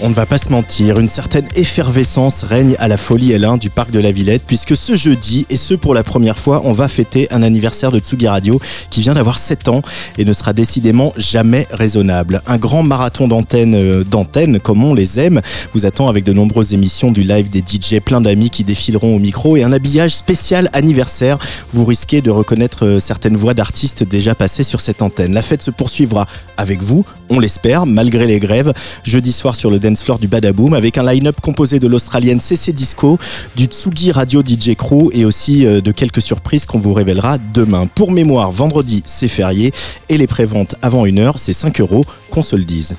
On ne va pas se mentir, une certaine effervescence règne à la Folie L1 du parc de la Villette, puisque ce jeudi, et ce pour la première fois, on va fêter un anniversaire de Tsugi Radio qui vient d'avoir 7 ans et ne sera décidément jamais raisonnable. Un grand marathon d'antenne, euh, comme on les aime, vous attend avec de nombreuses émissions du live des DJ, plein d'amis qui défileront au micro et un habillage spécial anniversaire. Vous risquez de reconnaître euh, certaines voix d'artistes déjà passées sur cette antenne. La fête se poursuivra avec vous, on l'espère, malgré les grèves, jeudi soir sur le floor du Badaboom avec un line-up composé de l'australienne CC Disco, du Tsugi Radio DJ Crew et aussi euh, de quelques surprises qu'on vous révélera demain. Pour mémoire, vendredi c'est férié et les préventes avant une heure c'est 5 euros, qu'on se le dise.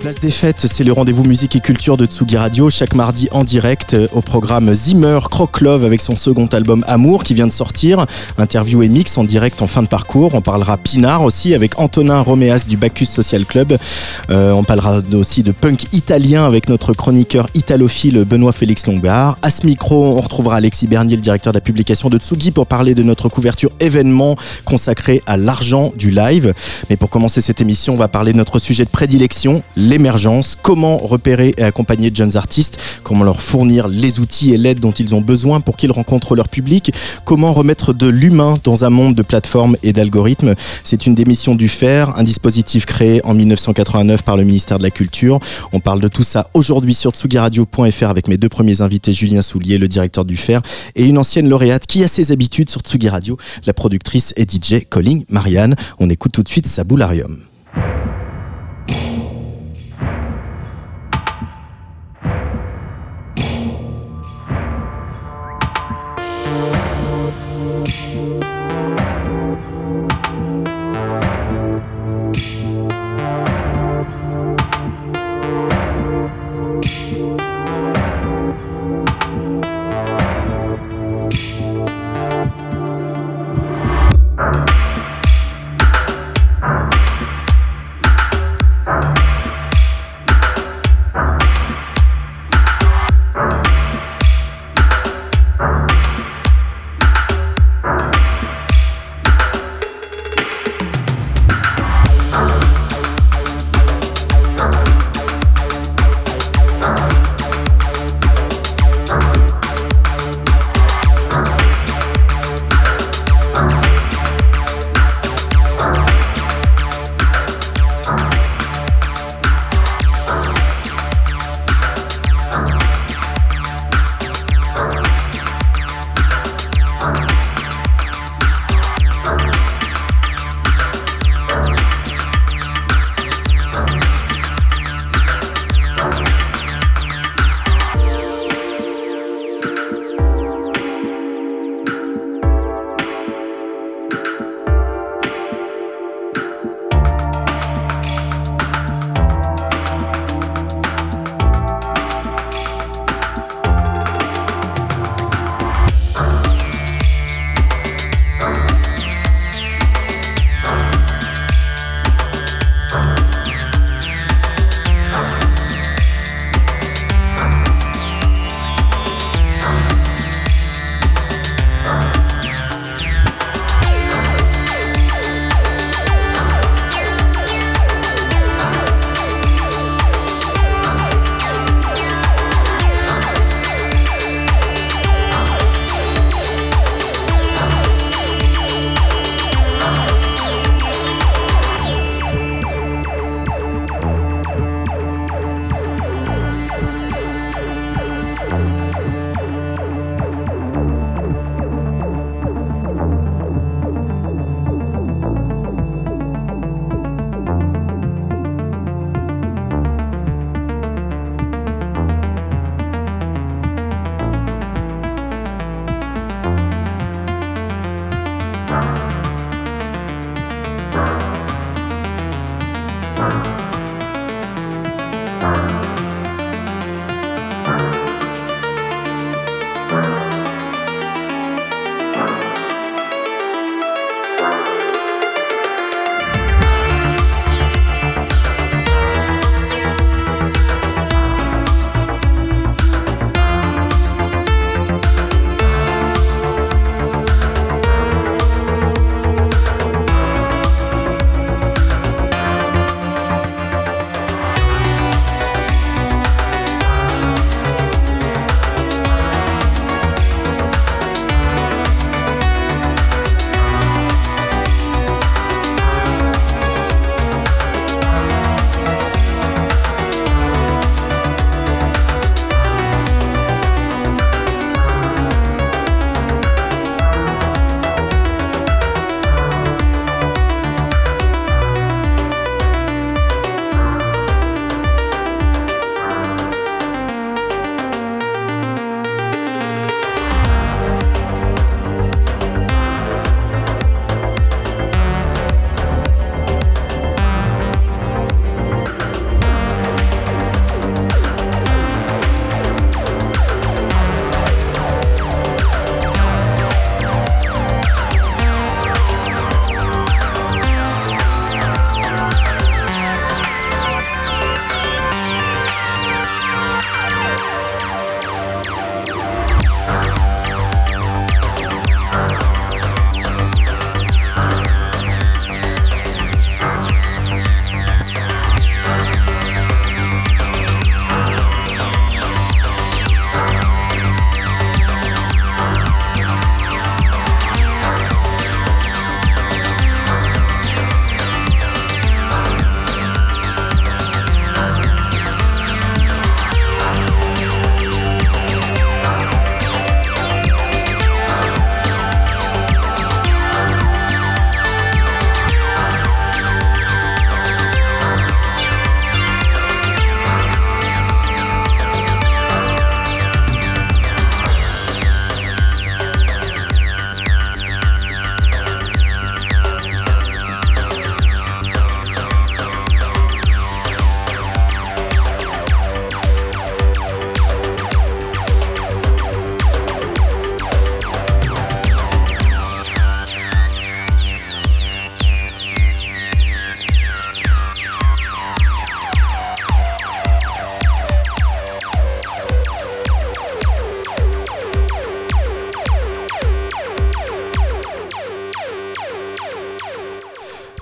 Place des fêtes, c'est le rendez-vous musique et culture de Tsugi Radio, chaque mardi en direct euh, au programme Zimmer Croc Love avec son second album Amour qui vient de sortir. Interview et mix en direct en fin de parcours. On parlera Pinard aussi avec Antonin Roméas du Bacchus Social Club. Euh, on parlera aussi de punk italien avec notre chroniqueur italophile Benoît Félix Lombard. À ce micro, on retrouvera Alexis Bernier, le directeur de la publication de Tsugi, pour parler de notre couverture événement consacrée à l'argent du live. Mais pour commencer cette émission, on va parler de notre sujet de prédilection, l'émergence, comment repérer et accompagner de jeunes artistes, comment leur fournir les outils et l'aide dont ils ont besoin pour qu'ils rencontrent leur public, comment remettre de l'humain dans un monde de plateformes et d'algorithmes. C'est une démission du FAIR, un dispositif créé en 1989 par le ministère de la Culture. On parle de tout ça aujourd'hui sur tsugiradio.fr avec mes deux premiers invités, Julien Soulier, le directeur du FAIR, et une ancienne lauréate qui a ses habitudes sur Tsugi Radio, la productrice et DJ Colling Marianne. On écoute tout de suite Saboularium.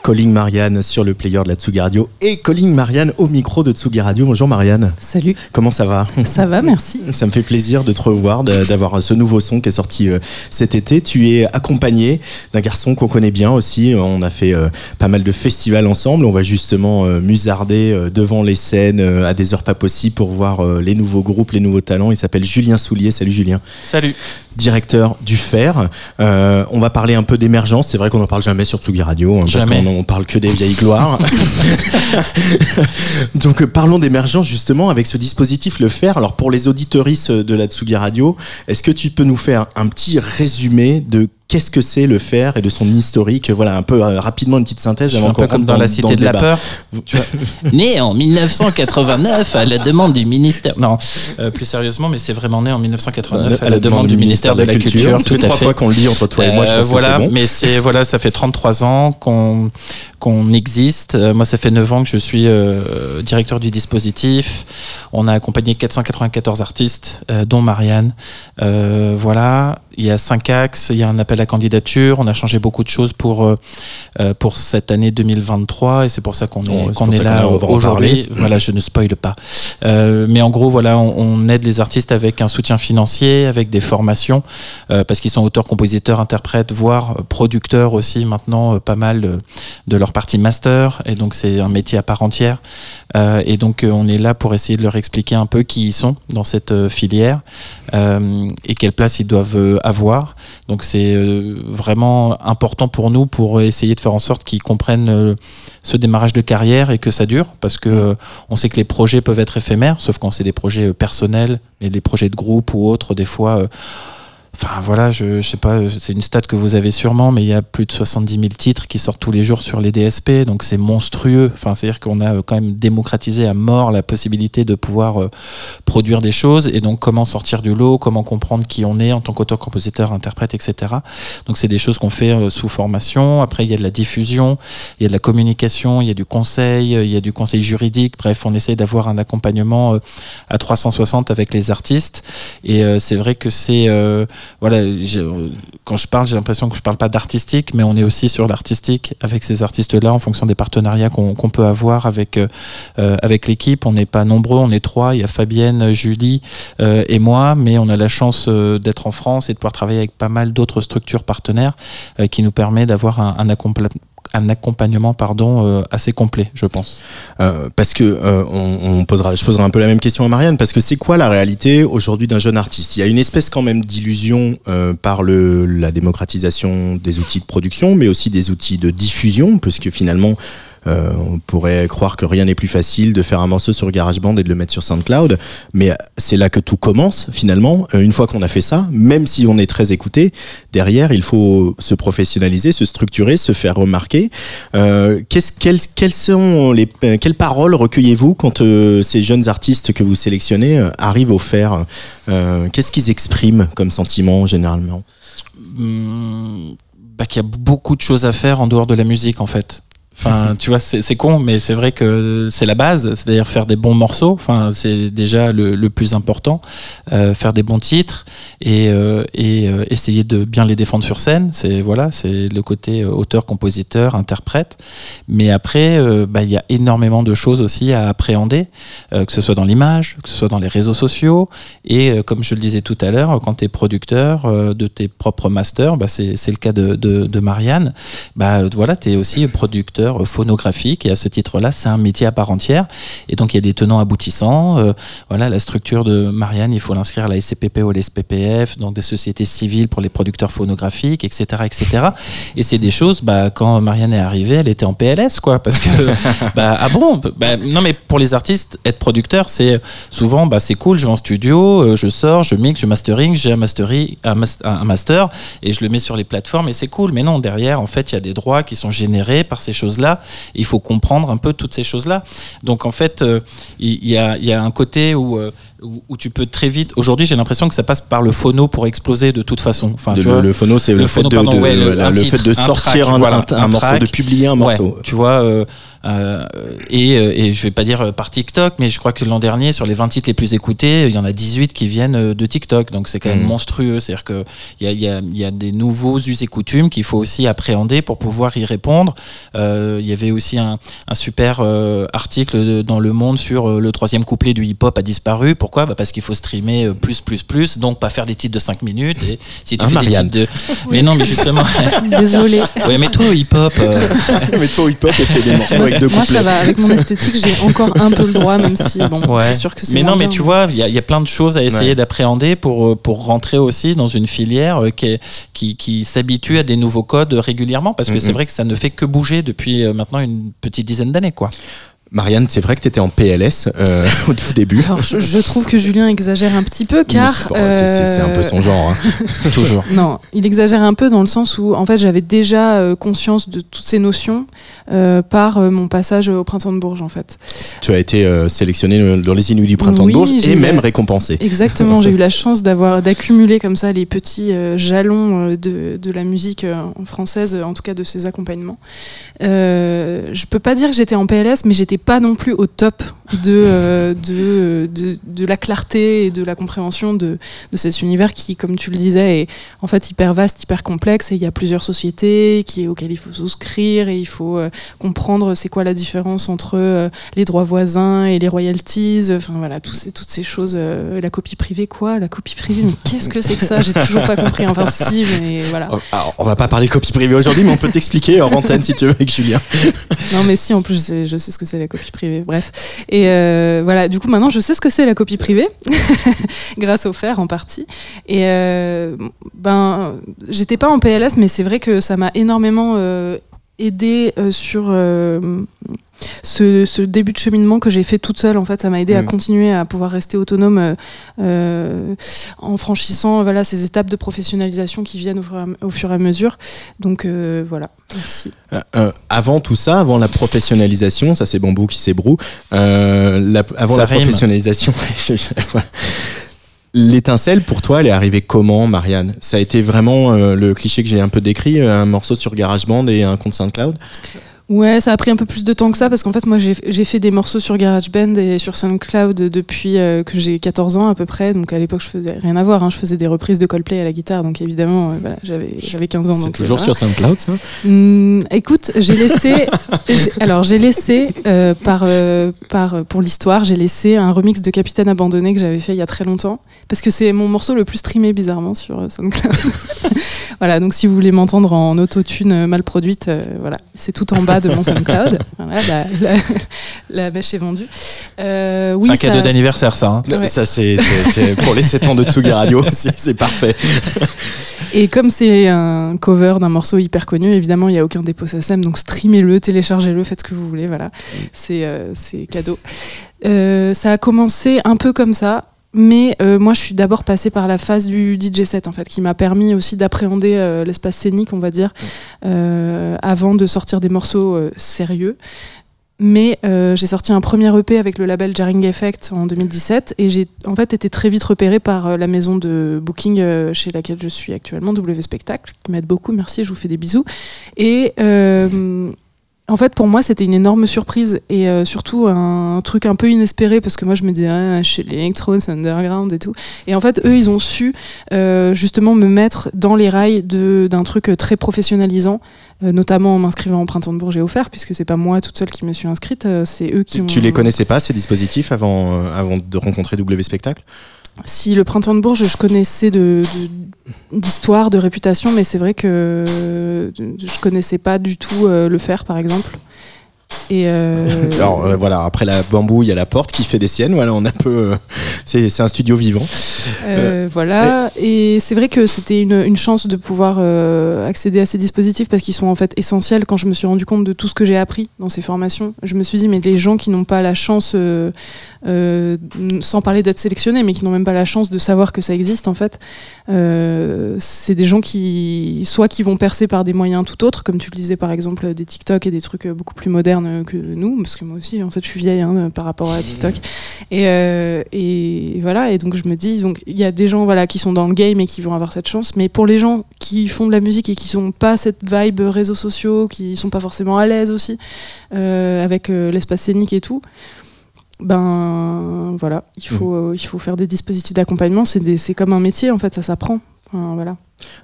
Calling Marianne sur le player de la Tsugi Radio et Calling Marianne au micro de Tsugi Radio. Bonjour Marianne. Salut. Comment ça va? Ça va, merci. Ça me fait plaisir de te revoir, d'avoir ce nouveau son qui est sorti euh, cet été. Tu es accompagné d'un garçon qu'on connaît bien aussi. On a fait euh, pas mal de festivals ensemble. On va justement euh, musarder devant les scènes à des heures pas possibles pour voir les nouveaux groupes, les nouveaux talents. Il s'appelle Julien Soulier. Salut Julien. Salut directeur du FER. Euh, on va parler un peu d'émergence. C'est vrai qu'on n'en parle jamais sur Tsugi Radio, hein, parce qu'on on parle que des vieilles gloires. Donc euh, parlons d'émergence justement avec ce dispositif, le FER. Alors pour les auditoristes de la Tsugi Radio, est-ce que tu peux nous faire un petit résumé de qu'est-ce que c'est le fer et de son historique Voilà, un peu euh, rapidement une petite synthèse. un peu comme dans, la Cité de la Peur. né en 1989 à la demande du ministère. Non, euh, plus sérieusement, mais c'est vraiment né en 1989 à, la, demande, du ministère de la, Culture. tout à trois fois qu'on le dit entre toi et moi, je pense voilà, que c'est bon. Mais c'est voilà, ça fait 33 ans qu'on qu'on existe. Euh, moi, ça fait 9 ans que je suis directeur du dispositif. On a accompagné 494 artistes, dont Marianne. voilà, il y a cinq axes, il y a un appel à candidature, on a changé beaucoup de choses pour, euh, euh, pour cette année 2023 et c'est pour ça qu'on est, qu'on est, là aujourd'hui. Voilà, je ne spoile pas. Euh, mais en gros, voilà, on, aide les artistes avec un soutien financier, avec des formations, parce qu'ils sont auteurs, compositeurs, interprètes, voire producteurs aussi maintenant, pas mal de, de leur partie master. Et donc, c'est un métier à part entière. et donc, on est là pour essayer de leur expliquer un peu qui ils sont dans cette filière et quelle place ils doivent avoir. Donc c'est euh, vraiment important pour nous pour essayer de faire en sorte qu'ils comprennent euh, ce démarrage de carrière et que ça dure parce que euh, on sait que les projets peuvent être éphémères, sauf quand c'est des projets personnels, mais les projets de groupe ou autres, des fois Enfin voilà, je, je sais pas, c'est une stat que vous avez sûrement, mais il y a plus de 70 000 titres qui sortent tous les jours sur les DSP, donc c'est monstrueux. Enfin, c'est-à-dire qu'on a euh, quand même démocratisé à mort la possibilité de pouvoir euh, produire des choses, et donc comment sortir du lot, comment comprendre qui on est en tant qu'auteur, compositeur, interprète, etc. Donc c'est des choses qu'on fait euh, sous formation. Après, il y a de la diffusion, il y a de la communication, il y a du conseil, il y a du conseil juridique. Bref, on essaye d'avoir un accompagnement à 360 avec les artistes, et c'est vrai que c'est voilà, quand je parle, j'ai l'impression que je parle pas d'artistique, mais on est aussi sur l'artistique avec ces artistes-là en fonction des partenariats qu'on peut avoir avec euh, euh, avec l'équipe. On n'est pas nombreux, on est trois. Il y a Fabienne, Julie euh, et moi, mais on a la chance d'être en France et de pouvoir travailler avec pas mal d'autres structures partenaires qui nous permet d'avoir un, un, un accompagnement pardon euh, assez complet, je pense. Euh, parce que euh, on, posera, je poserai un peu la même question à Marianne, parce que c'est quoi la réalité aujourd'hui d'un jeune artiste? Il y a une espèce quand même d'illusion par le, la démocratisation des outils de production, mais aussi des outils de diffusion, parce que finalement euh, on pourrait croire que rien n'est plus facile de faire un morceau sur GarageBand et de le mettre sur SoundCloud, mais c'est là que tout commence finalement. Euh, une fois qu'on a fait ça, même si on est très écouté, derrière il faut se professionnaliser, se structurer, se faire remarquer. Euh, quelles, sont les quelles paroles recueillez-vous quand ces jeunes artistes que vous sélectionnez arrivent au faire Qu'est-ce qu'ils expriment comme sentiment généralement? Hmm, bah, Qu'il y a beaucoup de choses à faire en dehors de la musique en fait. Enfin, tu vois, c'est con, mais c'est vrai que c'est la base, c'est-à-dire faire des bons morceaux. Enfin, c'est déjà le, le, plus important. Euh, faire des bons titres et, euh, et euh, essayer de bien les défendre sur scène. C'est voilà, c'est le côté euh, auteur, compositeur, interprète. Mais après, euh, bah, il y a énormément de choses aussi à appréhender, que ce soit dans l'image, que ce soit dans les réseaux sociaux. Et comme je le disais tout à l'heure, quand tu es producteur de tes propres masters, bah, c'est le cas de, de, de Marianne. Bah voilà, tu es aussi producteur phonographique et à ce titre-là, c'est un métier à part entière. Et donc il y a des tenants aboutissants. Euh, voilà, la structure de Marianne, il faut l'inscrire à la SCPP ou à l'SPPF, donc des sociétés civiles pour les producteurs phonographiques, etc., etc. Et c'est des choses. Bah, quand Marianne est arrivée, elle était en PLS, quoi, parce que bah, ah bon, bah, non mais pour les artistes, être producteur, c'est souvent bah c'est cool, je vais en studio, euh, je sors, je mix, je mastering, j'ai un, mastering, un, master et je le mets sur les plateformes et c'est cool. Mais non, derrière, en fait, il y a des droits qui sont générés par ces choses là Il faut comprendre un peu toutes ces choses-là. Donc en fait, euh, il y, a, un côté euh, où où, tu peux très vite. Aujourd'hui, j'ai l'impression que ça passe par le phono pour exploser de toute façon. Enfin, le, phono, c'est le, fait de, sortir un, morceau, de publier un morceau. tu vois, euh, et, et je vais pas dire par TikTok, mais je crois que l'an dernier, sur les 20 titres les plus écoutés, il y en a 18 qui viennent de TikTok. Donc c'est quand même mmh. monstrueux. C'est-à-dire qu'il y a, y, a, y a des nouveaux us et coutumes qu'il faut aussi appréhender pour pouvoir y répondre. Il y avait aussi un, un super article dans Le Monde sur le troisième couplet du hip-hop a disparu. Pourquoi? Bah Parce qu'il faut streamer plus, plus, plus, donc pas faire des titres de 5 minutes. Et si tu ah, fais des titres de. Mais non, mais justement. Désolé. Ouais, mais toi au hip-hop. Euh... mais toi au hip-hop, et fais des morceaux Moi, ça va. Avec mon esthétique, j'ai encore un peu le droit, même si, bon, ouais. c'est sûr que c'est. Mais non, mais tu vois, il y, y, a plein de choses à essayer ouais. d'appréhender pour, euh, pour rentrer aussi dans une filière euh, qui, qui, qui s'habitue à des nouveaux codes régulièrement, parce que mm -hmm. c'est vrai que ça ne fait que bouger depuis euh, maintenant une petite dizaine d'années, quoi. Marianne, c'est vrai que tu étais en PLS euh, au tout début. Alors, je, je, trouve que Julien exagère un petit peu car. C'est euh... un peu son genre, hein. toujours. Non, il exagère un peu dans le sens où en fait j'avais déjà euh, conscience de toutes ces notions euh, par euh, mon passage au Printemps de Bourges en fait. Tu as été euh, sélectionné dans les Inuits du Printemps oui, de Bourges et même récompensé. Exactement, j'ai eu la chance d'avoir d'accumuler comme ça les petits jalons de, de, la musique française, en tout cas de ses accompagnements. je peux pas dire que j'étais en PLS, mais j'étais pas non plus au top de, euh, de, de, de, la clarté et de la compréhension de, de cet univers qui, comme tu le disais, est en fait hyper vaste, hyper complexe et il y a plusieurs sociétés qui, auxquelles il faut souscrire et il faut euh, comprendre c'est quoi la différence entre euh, les droits voisins et les royalties, enfin voilà, tous ces, toutes ces choses. La copie privée, quoi La copie privée, mais qu'est-ce que c'est que ça? J'ai toujours pas compris. Enfin, si, mais voilà. Alors, on va pas parler copie privée aujourd'hui, mais on peut t'expliquer hors antenne si tu veux avec Julien. non, mais si, en plus, je sais, je sais ce que c'est la copie privée. Bref. Et euh, voilà, du coup, maintenant, je sais ce que c'est la copie privée, grâce au fer en partie. Et euh, ben, j'étais pas en PLS, mais c'est vrai que ça m'a énormément euh, aidé sur ce, ce, début de cheminement que j'ai fait toute seule, en fait, ça m'a aidé mmh. à continuer à pouvoir rester autonome euh, euh, en franchissant voilà, ces étapes de professionnalisation qui viennent au fur et à, au fur et à mesure. Donc euh, voilà, merci. Euh, avant tout ça, avant la professionnalisation, ça c'est Bambou qui s'ébroue, la, avant ça la rime. professionnalisation, L'étincelle, pour toi, elle est arrivée comment, Marianne? Ça a été vraiment euh, le cliché que j'ai un peu décrit, un morceau sur GarageBand et un compte SoundCloud? Ouais, ça a pris un peu plus de temps que ça parce qu'en fait, moi, j'ai fait des morceaux sur GarageBand et sur SoundCloud depuis euh, que j'ai 14 ans à peu près. Donc à l'époque, je faisais rien à voir. Hein. Je faisais des reprises de Coldplay à la guitare. Donc évidemment, euh, voilà, j'avais 15 ans. C'est donc, toujours euh, sur SoundCloud, ça? Mmh, Écoute, j'ai laissé. alors, j'ai laissé, euh, par, par, pour l'histoire, j'ai laissé un remix de Capitaine Abandonné que j'avais fait il y a très longtemps. Parce que c'est mon morceau le plus streamé bizarrement sur SoundCloud. voilà, donc si vous voulez m'entendre en autotune mal produite, voilà, c'est tout en bas de mon SoundCloud. Voilà, la, la, la, bêche est vendue. Euh, oui, c'est un ça... cadeau d'anniversaire, ça. Hein ouais. Ça, c'est pour les 7 ans de Tsugi Radio, c'est parfait. Et comme c'est un cover d'un morceau hyper connu, évidemment, il n'y a aucun dépôt SACEM, donc streamez-le, téléchargez-le, faites ce que vous voulez, voilà. C'est euh, cadeau. Euh, ça a commencé un peu comme ça. Mais euh, moi, je suis d'abord passée par la phase du DJ set, en fait, qui m'a permis aussi d'appréhender euh, l'espace scénique, on va dire, euh, avant de sortir des morceaux sérieux. Mais j'ai sorti un premier EP avec le label Jarring Effect en 2017 et j'ai en fait été très vite repérée par la maison de booking chez laquelle je suis actuellement, W Spectacle, qui m'aide beaucoup, merci, je vous fais des bisous. Et en fait, pour moi, c'était une énorme surprise et euh, surtout un, truc un peu inespéré parce que moi, je me disais, ah, chez l'électro, c'est underground et tout. Et en fait, eux, ils ont su euh, justement me mettre dans les rails d'un truc très professionnalisant, euh, notamment en m'inscrivant au Printemps de Bourges et offert, puisque c'est pas moi toute seule qui me suis inscrite, euh, c'est eux qui tu, ont. Tu les connaissais pas, ces dispositifs, avant, avant de rencontrer W Spectacle? Si le printemps de Bourges, je connaissais d'histoire, de, réputation, mais c'est vrai que je connaissais pas du tout euh, le faire, par exemple. Et euh... Alors euh, voilà, après la bambou, il y a la porte qui fait des siennes. Voilà, on a un peu. c'est un studio vivant. Euh, voilà, et, et c'est vrai que c'était une, une, chance de pouvoir euh, accéder à ces dispositifs parce qu'ils sont en fait essentiels. Quand je me suis rendu compte de tout ce que j'ai appris dans ces formations, je me suis dit, mais les gens qui n'ont pas la chance, euh, sans parler d'être sélectionnés, mais qui n'ont même pas la chance de savoir que ça existe, en fait, c'est des gens qui, soit qui vont percer par des moyens tout autres, comme tu le disais par exemple, des TikTok et des trucs beaucoup plus modernes que nous, parce que moi aussi, en fait, je suis vieille hein, par rapport à TikTok. Et, euh, et voilà, et donc je me dis, donc il y a des gens voilà qui sont dans le game et qui vont avoir cette chance, mais pour les gens qui font de la musique et qui sont pas cette vibe réseaux sociaux, qui sont pas forcément à l'aise aussi euh, avec euh, l'espace scénique et tout, ben voilà, il faut euh, il faut faire des dispositifs d'accompagnement. C'est comme un métier en fait, ça s'apprend. Enfin, voilà.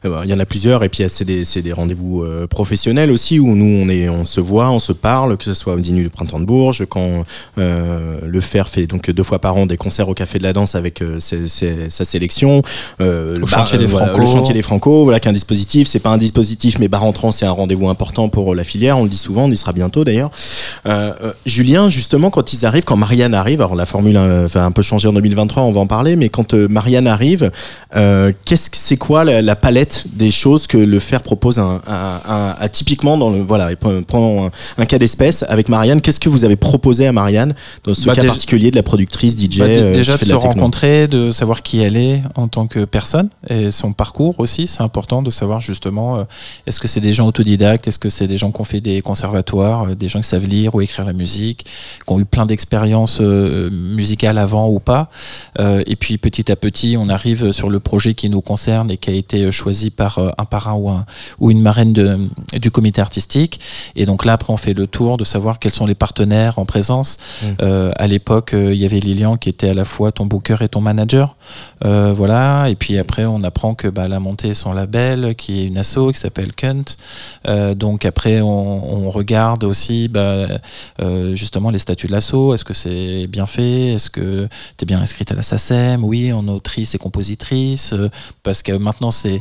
Eh ben, Il y en a plusieurs et puis c'est des, des rendez-vous euh, professionnels aussi où nous on est on se voit, on se parle, que ce soit au dîner du printemps de Bourges, quand euh, le Fer fait donc deux fois par an des concerts au Café de la Danse avec euh, ses- ses- sa sélection, euh, Au chantier des voilà, Franco. le chantier des Franco, voilà qu'un dispositif, c'est pas un dispositif mais bar entrant c'est un rendez-vous important pour la filière, on le dit souvent, on y sera bientôt d'ailleurs. Euh, euh, Julien justement quand ils arrivent, quand Marianne arrive, alors la formule euh, va un peu changer en 2023, on va en parler, mais quand euh, Marianne arrive, euh, qu'est-ce que c'est quoi la, la palette des choses que le fer propose à, à- à- à- typiquement dans le voilà et pre- prenons un, un cas d'espèce avec Marianne qu'est-ce que vous avez proposé à Marianne dans ce Bah, cas particulier de la productrice DJ Bah, dé- euh, déjà de de se rencontrer, de savoir qui elle est en tant que personne et son parcours aussi. C'est important de savoir justement euh, est-ce que c'est des gens autodidactes, est-ce que c'est des gens qui ont fait des conservatoires, euh, des gens qui savent lire ou écrire la musique, qui ont eu plein d'expériences musicales avant ou pas. Et puis petit à petit, on arrive sur le projet qui nous concerne et qui a été choisi par euh, un parrain ou, un, ou une marraine de, du comité artistique. Et donc là, après, on fait le tour de savoir quels sont les partenaires en présence. Euh, à l'époque, euh, il y avait Lilian qui était à la fois ton booker et ton manager. Euh, voilà. Et puis après, on apprend que bah, elle a monté son label, qui est une asso, qui s'appelle Kunt. Donc après, on, on regarde aussi bah, justement les statuts de l'asso. Est-ce que c'est bien fait? Est-ce que tu es bien inscrite à la SACEM Oui, en autrice et compositrice. Parce que maintenant, c'est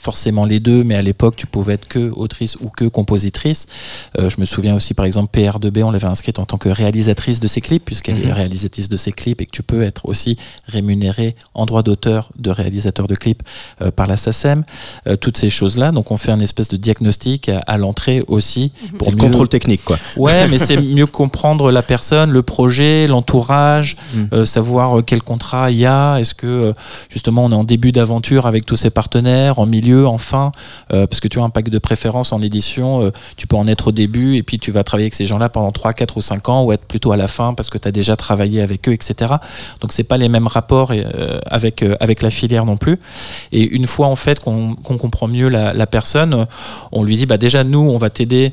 forcément les deux, mais à l'époque, tu pouvais être que autrice ou que compositrice. Euh, je me souviens aussi, par exemple, PR2B, on l'avait inscrite en tant que réalisatrice de ses clips, puisqu'elle est réalisatrice de ses clips et que tu peux être aussi rémunéré en droit d'auteur de réalisateur de clips euh, par la SACEM. Euh, toutes ces choses-là. Donc, on fait un espèce de diagnostic à, à l'entrée aussi. Pour C'est le mieux- contrôle technique quoi Ouais, mais c'est mieux comprendre la personne, le projet, l'entourage, Mm. euh, savoir euh, quel contrat il y a. Est-ce que euh, justement on est en début d'aventure avec tous ses partenaires, en milieu, en fin Euh, Parce que tu as un pack de préférence en édition, euh, tu peux en être au début et puis tu vas travailler avec ces gens-là pendant 3, 4 ou 5 ans ou être plutôt à la fin parce que tu as déjà travaillé avec eux, etc. Donc c'est pas les mêmes rapports euh, avec, la filière non plus. Et une fois en fait qu'on comprend mieux la, la personne, on lui dit bah déjà nous on va t'aider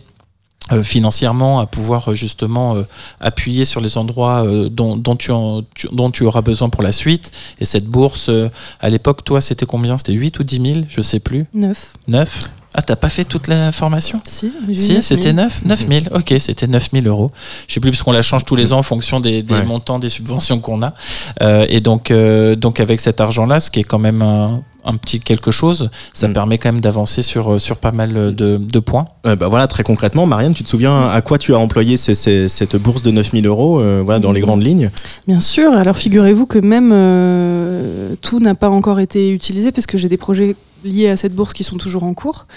euh, financièrement à pouvoir euh, justement euh, appuyer sur les endroits euh, dont, dont, tu en- tu- dont tu auras besoin pour la suite. Et cette bourse, euh, à l'époque, toi, c'était combien? C'était 8 ou 10 000 Je sais plus. Neuf. 9 Ah, t'as pas fait toute la formation? Si, si, 9 c'était 000. 9 9 000, ok, c'était 9 000 euros. Je sais plus, parce qu'on la change tous les ans en fonction des, des Ouais. montants des subventions qu'on a. Euh, et donc, euh, donc, avec cet argent-là, ce qui est quand même un, un petit quelque chose, ça Mm. permet quand même d'avancer sur, sur pas mal de, de points. Euh, bah voilà, très concrètement, Marianne, tu te souviens à quoi tu as employé ces- ces- cette bourse de 9000 euros euh, voilà, dans les grandes lignes? Bien sûr. Alors figurez-vous que même euh, tout n'a pas encore été utilisé puisque j'ai des projets liés à cette bourse qui sont toujours en cours.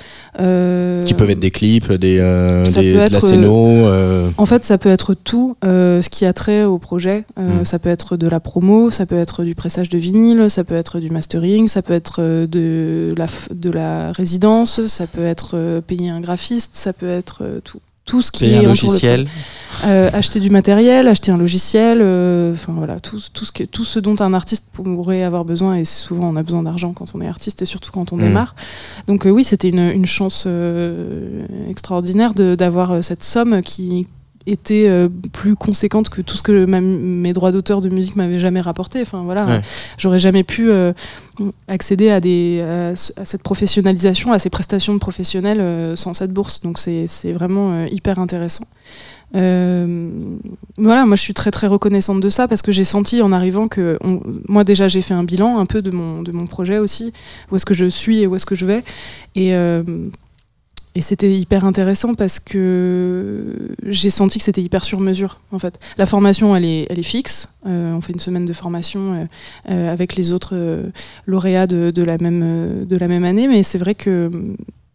Euh, Qui peuvent être des clips, des, euh, des- de la scéno. euh, En fait, ça peut être tout euh, ce qui a trait au projet. Euh, Mm. Ça peut être de la promo, ça peut être du pressage de vinyle, ça peut être du mastering, ça peut être euh, de la, de la résidence, ça peut être euh, payer un graphiste, ça peut être euh, tout. Tout ce qui est un logiciel. Euh, acheter du matériel, acheter un logiciel, euh, enfin voilà, tout, tout, ce que, tout ce dont un artiste pourrait avoir besoin, et souvent on a besoin d'argent quand on est artiste et surtout quand on Mm. démarre. Donc euh, oui, c'était une, une chance extraordinaire d'avoir cette somme qui était euh, plus conséquente que tout ce que ma- mes droits d'auteur de musique m'avaient jamais rapporté. Enfin voilà, Ouais. j'aurais jamais pu euh, accéder à, des, à, ce- à cette professionnalisation, à ces prestations de professionnels euh, sans cette bourse. Donc c'est vraiment euh, hyper intéressant. Voilà, moi je suis très très reconnaissante de ça parce que j'ai senti en arrivant que on- moi déjà j'ai fait un bilan un peu de mon, de mon projet aussi, où est-ce que je suis et où est-ce que je vais. Et, et c'était hyper intéressant parce que j'ai senti que c'était hyper sur mesure en fait. La formation elle est, elle est fixe, Euh, on fait une semaine de formation euh, euh, avec les autres lauréats de, de la même, de la même année, mais c'est vrai que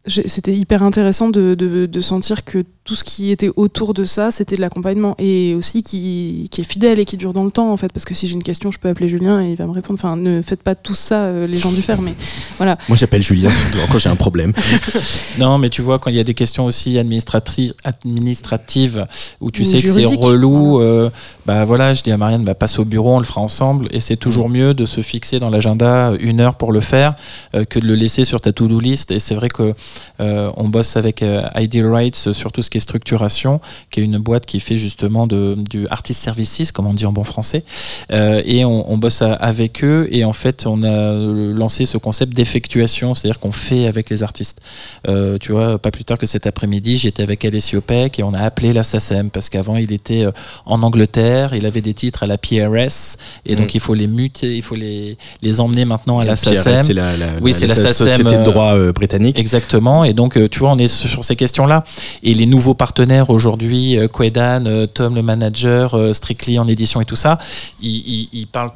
c'était hyper intéressant de, de- de sentir que tout ce qui était autour de ça, c'était de l'accompagnement et aussi qui, qui, est fidèle et qui dure dans le temps en fait. Parce que si j'ai une question, je peux appeler Julien et il va me répondre. Enfin, ne faites pas tout ça, euh, les gens du fer, mais voilà. Moi, j'appelle Julien quand j'ai un problème. non, mais tu vois, quand il y a des questions aussi administratives, administratives où tu sais que c'est relou, euh, bah voilà, je dis à Marianne, bah, passe au bureau, on le fera ensemble. Et c'est toujours mieux de se fixer dans l'agenda une heure pour le faire euh, que de le laisser sur ta to-do list. Et c'est vrai que on bosse avec Ideal Rights sur tout ce qui Structuration, qui est une boîte qui fait justement de, du artist services, comme on dit en bon français. Euh, et on, bosse avec eux et en fait, on a lancé ce concept d'effectuation, c'est-à-dire qu'on fait avec les artistes. Euh, tu vois, pas plus tard que cet après-midi, j'étais avec Alessio Peck et on a appelé la SACEM parce qu'avant, il était euh, en Angleterre, il avait des titres à la PRS et donc mm. il faut les muter, il faut les, les emmener maintenant à la, SACEM. C'est la, oui, c'est la, Société de droit britannique. Exactement. Et donc, tu vois, on est sur ces questions-là. Et les nouveaux partenaires aujourd'hui, euh, Quedan, euh, Tom le manager, euh, Strictly en édition et tout ça, ils parlent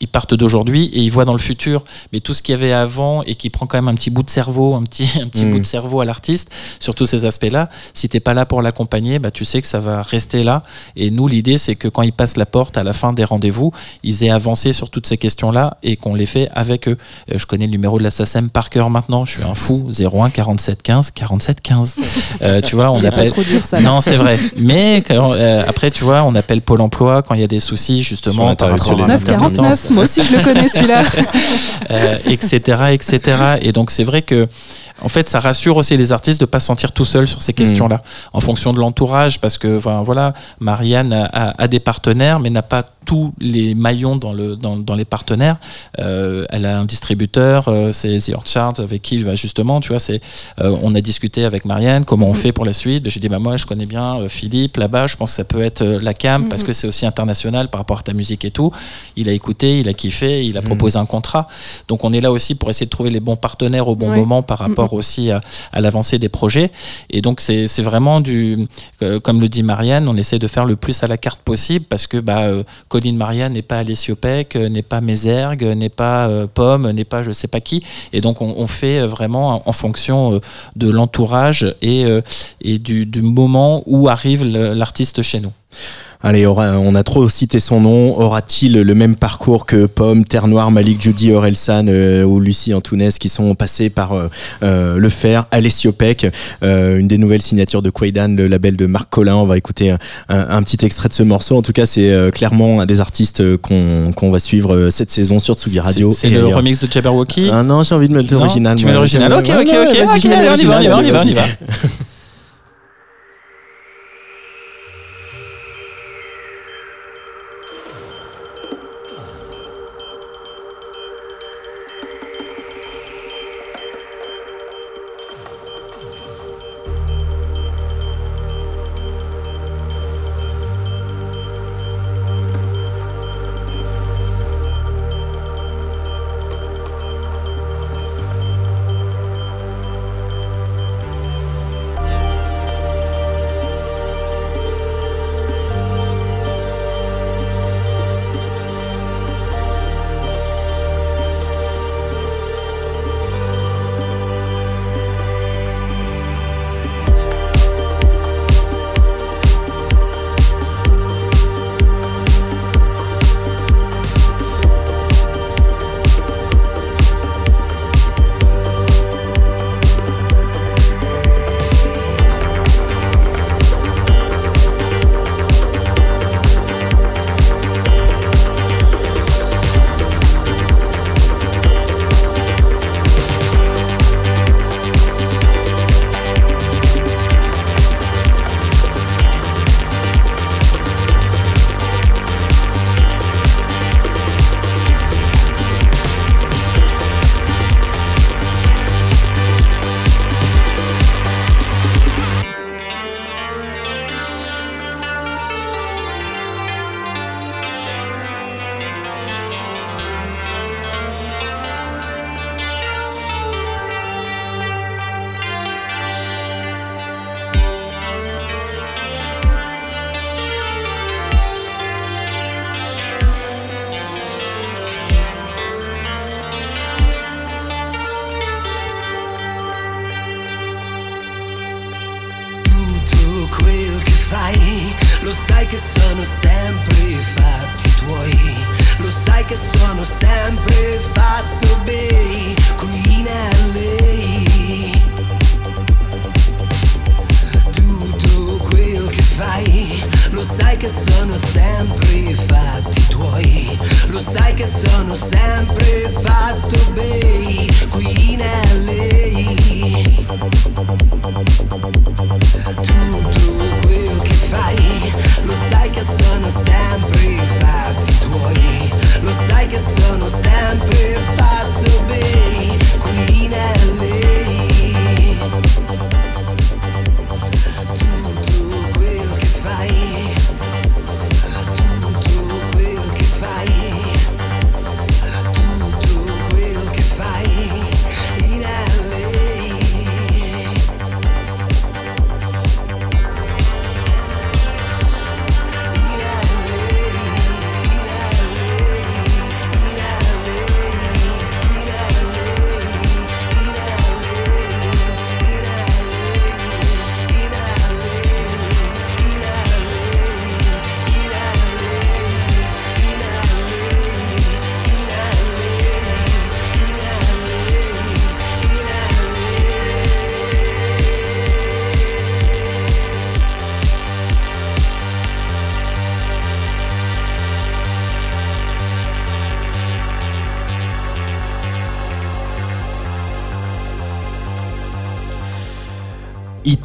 ils partent d'aujourd'hui et ils voient dans le futur. Mais tout ce qu'il y avait avant et qui prend quand même un petit bout de cerveau, un petit, un petit mm. bout de cerveau à l'artiste sur tous ces aspects-là, si t'es pas là pour l'accompagner, bah, tu sais que ça va rester là. Et nous, l'idée, c'est que quand ils passent la porte à la fin des rendez-vous, ils aient avancé sur toutes ces questions-là et qu'on les fait avec eux. Euh, je connais le numéro de la SACEM par cœur maintenant. Je suis un fou. 01 47 15 47 15. Euh, tu vois, on appelle. non, c'est vrai. Mais euh, après, tu vois, on appelle Pôle Emploi quand il y a des soucis justement par rapport à 9 49 moi aussi je le connais celui-là. etc., euh, etc. Et donc c'est vrai que en fait, ça rassure aussi les artistes de pas se sentir tout seul sur ces questions-là, mm. en fonction de l'entourage, parce que, enfin, voilà, Marianne a, des partenaires, mais n'a pas tous les maillons dans, le, dans, dans les partenaires. Euh, elle a un distributeur, euh, c'est The Orchard, avec qui, bah, justement, tu vois, c'est, euh, on a discuté avec Marianne, comment on mm-hmm. fait pour la suite. J'ai dit, bah, moi, je connais bien Philippe là-bas, je pense que ça peut être la cam, parce mm-hmm. que c'est aussi international par rapport à ta musique et tout. Il a écouté, il a kiffé, il a mm. proposé un contrat. Donc, on est là aussi pour essayer de trouver les bons partenaires au bon moment par rapport aussi à, l'avancée des projets. Et donc, c'est vraiment du, comme le dit Marianne, on essaie de faire le plus à la carte possible parce que bah, Colline Marianne n'est pas Alessio Peck, euh, n'est pas Mézergue, n'est pas euh, Pomme, n'est pas je sais pas qui. Et donc, on, fait vraiment en, fonction de l'entourage et, du moment où arrive l'artiste chez nous. Allez, on a trop cité son nom. Aura-t-il le même parcours que Pomme, Terre Noire, Malik Judy, Orelsan euh, ou Lucie Antounès qui sont passés par euh, euh, le fer, Alessio Peck, une des nouvelles signatures de Quaidan, le label de Marc Collin. On va écouter un, petit extrait de ce morceau. En tout cas, c'est clairement un des artistes qu'on va suivre cette saison sur Tsugi Radio. C'est le remix de Jabberwocky Ah non, j'ai envie de mettre l'original. Tu mets l'original Ok, ok, ok. on y va, on y va, on y va. On y va.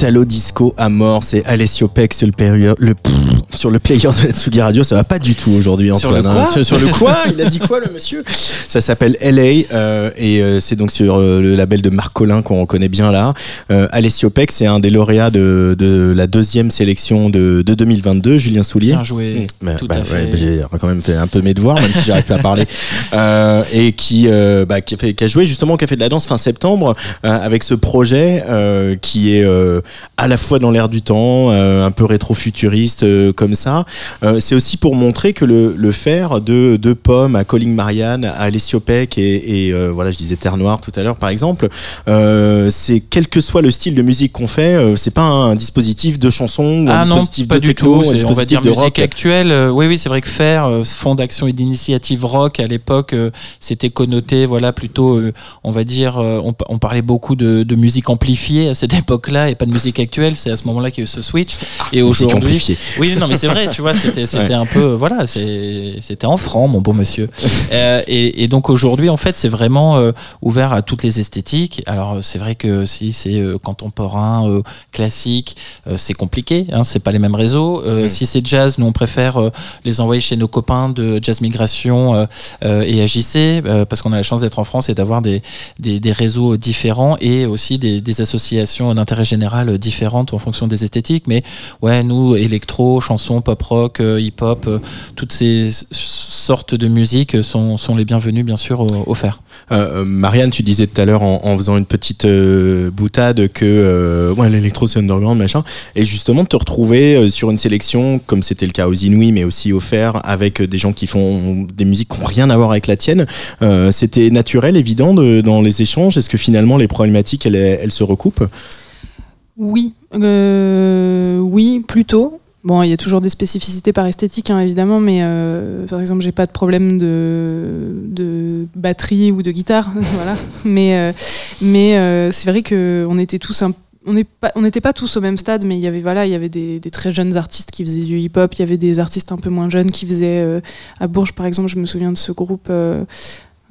Italo disco à mort, c'est Alessio Peck le, sur le player de la Tsugi Radio, ça va pas du tout aujourd'hui Sur le hein. quoi Sur- sur le quoi Il a dit quoi le monsieur Ça s'appelle LA euh, et euh, c'est donc sur euh, le label de Marc Collin qu'on reconnaît bien là. Alessio Peck, c'est un des lauréats de, de la deuxième sélection de, de 2022, Julien Soulier. Bien joué, Bah, tout bah, à ouais, bah, J'ai quand même fait un peu mes devoirs, même si j'arrive pas à parler. Et qui, bah, qui, a fait, qui a joué justement, qui a fait de la danse fin septembre avec ce projet qui est à la fois dans l'air du temps, un peu rétro-futuriste comme ça. Euh, C'est aussi pour montrer que le, le faire de, de Pomme à Colin Marianne, à Alessio Peck et, et, euh, voilà, je disais Terre Noire tout à l'heure par exemple, euh, c'est quel que soit le style de musique qu'on fait, c'est pas un, dispositif de chanson ou un Ah non, dispositif pas de du techno, tout. un on va dispositif dire de musique rock. actuelle. Oui, oui, c'est vrai que faire fond d'action et d'initiative rock à l'époque, c'était connoté, voilà, plutôt, on va dire, on, pa- on parlait beaucoup de, de musique amplifiée à cette époque-là et pas de musique actuelle. C'est à ce moment-là qu'il y a eu ce switch. et Ah, Musique aujourd'hui, oui, non, mais c'est vrai, tu vois, c'était, un peu, voilà, c'était en franc, mon bon monsieur. Euh, et, et donc aujourd'hui, en fait, c'est vraiment euh, ouvert à toutes les esthétiques. Alors, c'est vrai que si c'est euh, contemporain, classique, c'est compliqué, hein, c'est pas les mêmes réseaux. Mm. Si c'est jazz, nous on préfère les envoyer chez nos copains de Jazz Migration et AJC, parce qu'on a la chance d'être en France et d'avoir des, des, des réseaux différents et aussi des, des associations d'intérêt général différentes en fonction des esthétiques. Mais ouais, nous, électro, chansons, pop rock, euh, hip hop, euh, toutes ces sortes de musique sont, sont les bienvenues, bien sûr, au- offerts. Euh, euh, Marianne, tu disais tout à l'heure en, en faisant une petite euh, boutade que euh, ouais, l'électro c'est underground machin, et justement de te retrouver euh, sur une sélection comme c'était le cas aux Inouïs, mais aussi au Fer, avec des gens qui font des musiques qui n'ont rien à voir avec la tienne. Euh, c'était naturel, évident de- dans les échanges? Est-ce que finalement les problématiques elles, elles se recoupent? Oui, euh, oui, plutôt. Bon, il y a toujours des spécificités par esthétique, hein, évidemment, mais euh, par exemple, j'ai pas de problème de, batterie ou de guitare, voilà. Mais, euh, mais euh, c'est vrai que on était tous un on n'est pas, n'était pas tous au même stade, mais il y avait voilà, il y avait des, très jeunes artistes qui faisaient du hip-hop, il y avait des artistes un peu moins jeunes qui faisaient à Bourges par exemple, je me souviens de ce groupe.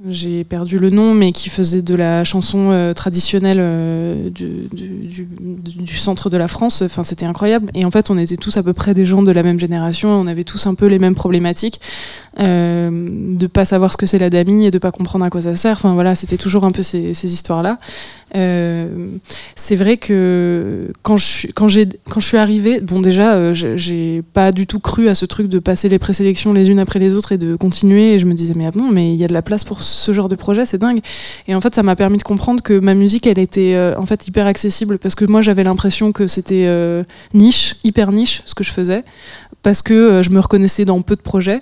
J'ai perdu le nom, mais qui faisait de la chanson euh, traditionnelle euh, du, centre de la France. Enfin, c'était incroyable. Et en fait, on était tous à peu près des gens de la même génération. On avait tous un peu les mêmes problématiques. Euh, de pas savoir ce que c'est la DAMI et de pas comprendre à quoi ça sert. Enfin, voilà, c'était toujours un peu ces, histoires-là. Euh, c'est vrai que quand je, suis- arrivée, bon, déjà, j'ai pas du tout cru à ce truc de passer les présélections les unes après les autres et de continuer. Et je me disais, mais ah bon, mais il y a de la place pour ce genre de projet, c'est dingue. Et en fait, ça m'a permis de comprendre que ma musique, elle était euh, en fait hyper accessible parce que moi, j'avais l'impression que c'était euh, niche, hyper niche, ce que je faisais, parce que euh, je me reconnaissais dans peu de projets.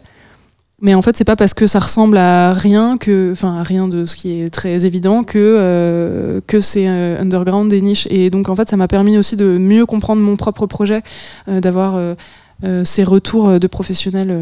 mais en fait, c'est pas parce que ça ressemble à rien que, enfin, à rien de ce qui est très évident que que c'est underground des niches. Et donc, en fait, ça m'a permis aussi de mieux comprendre mon propre projet, d'avoir ces retours de professionnels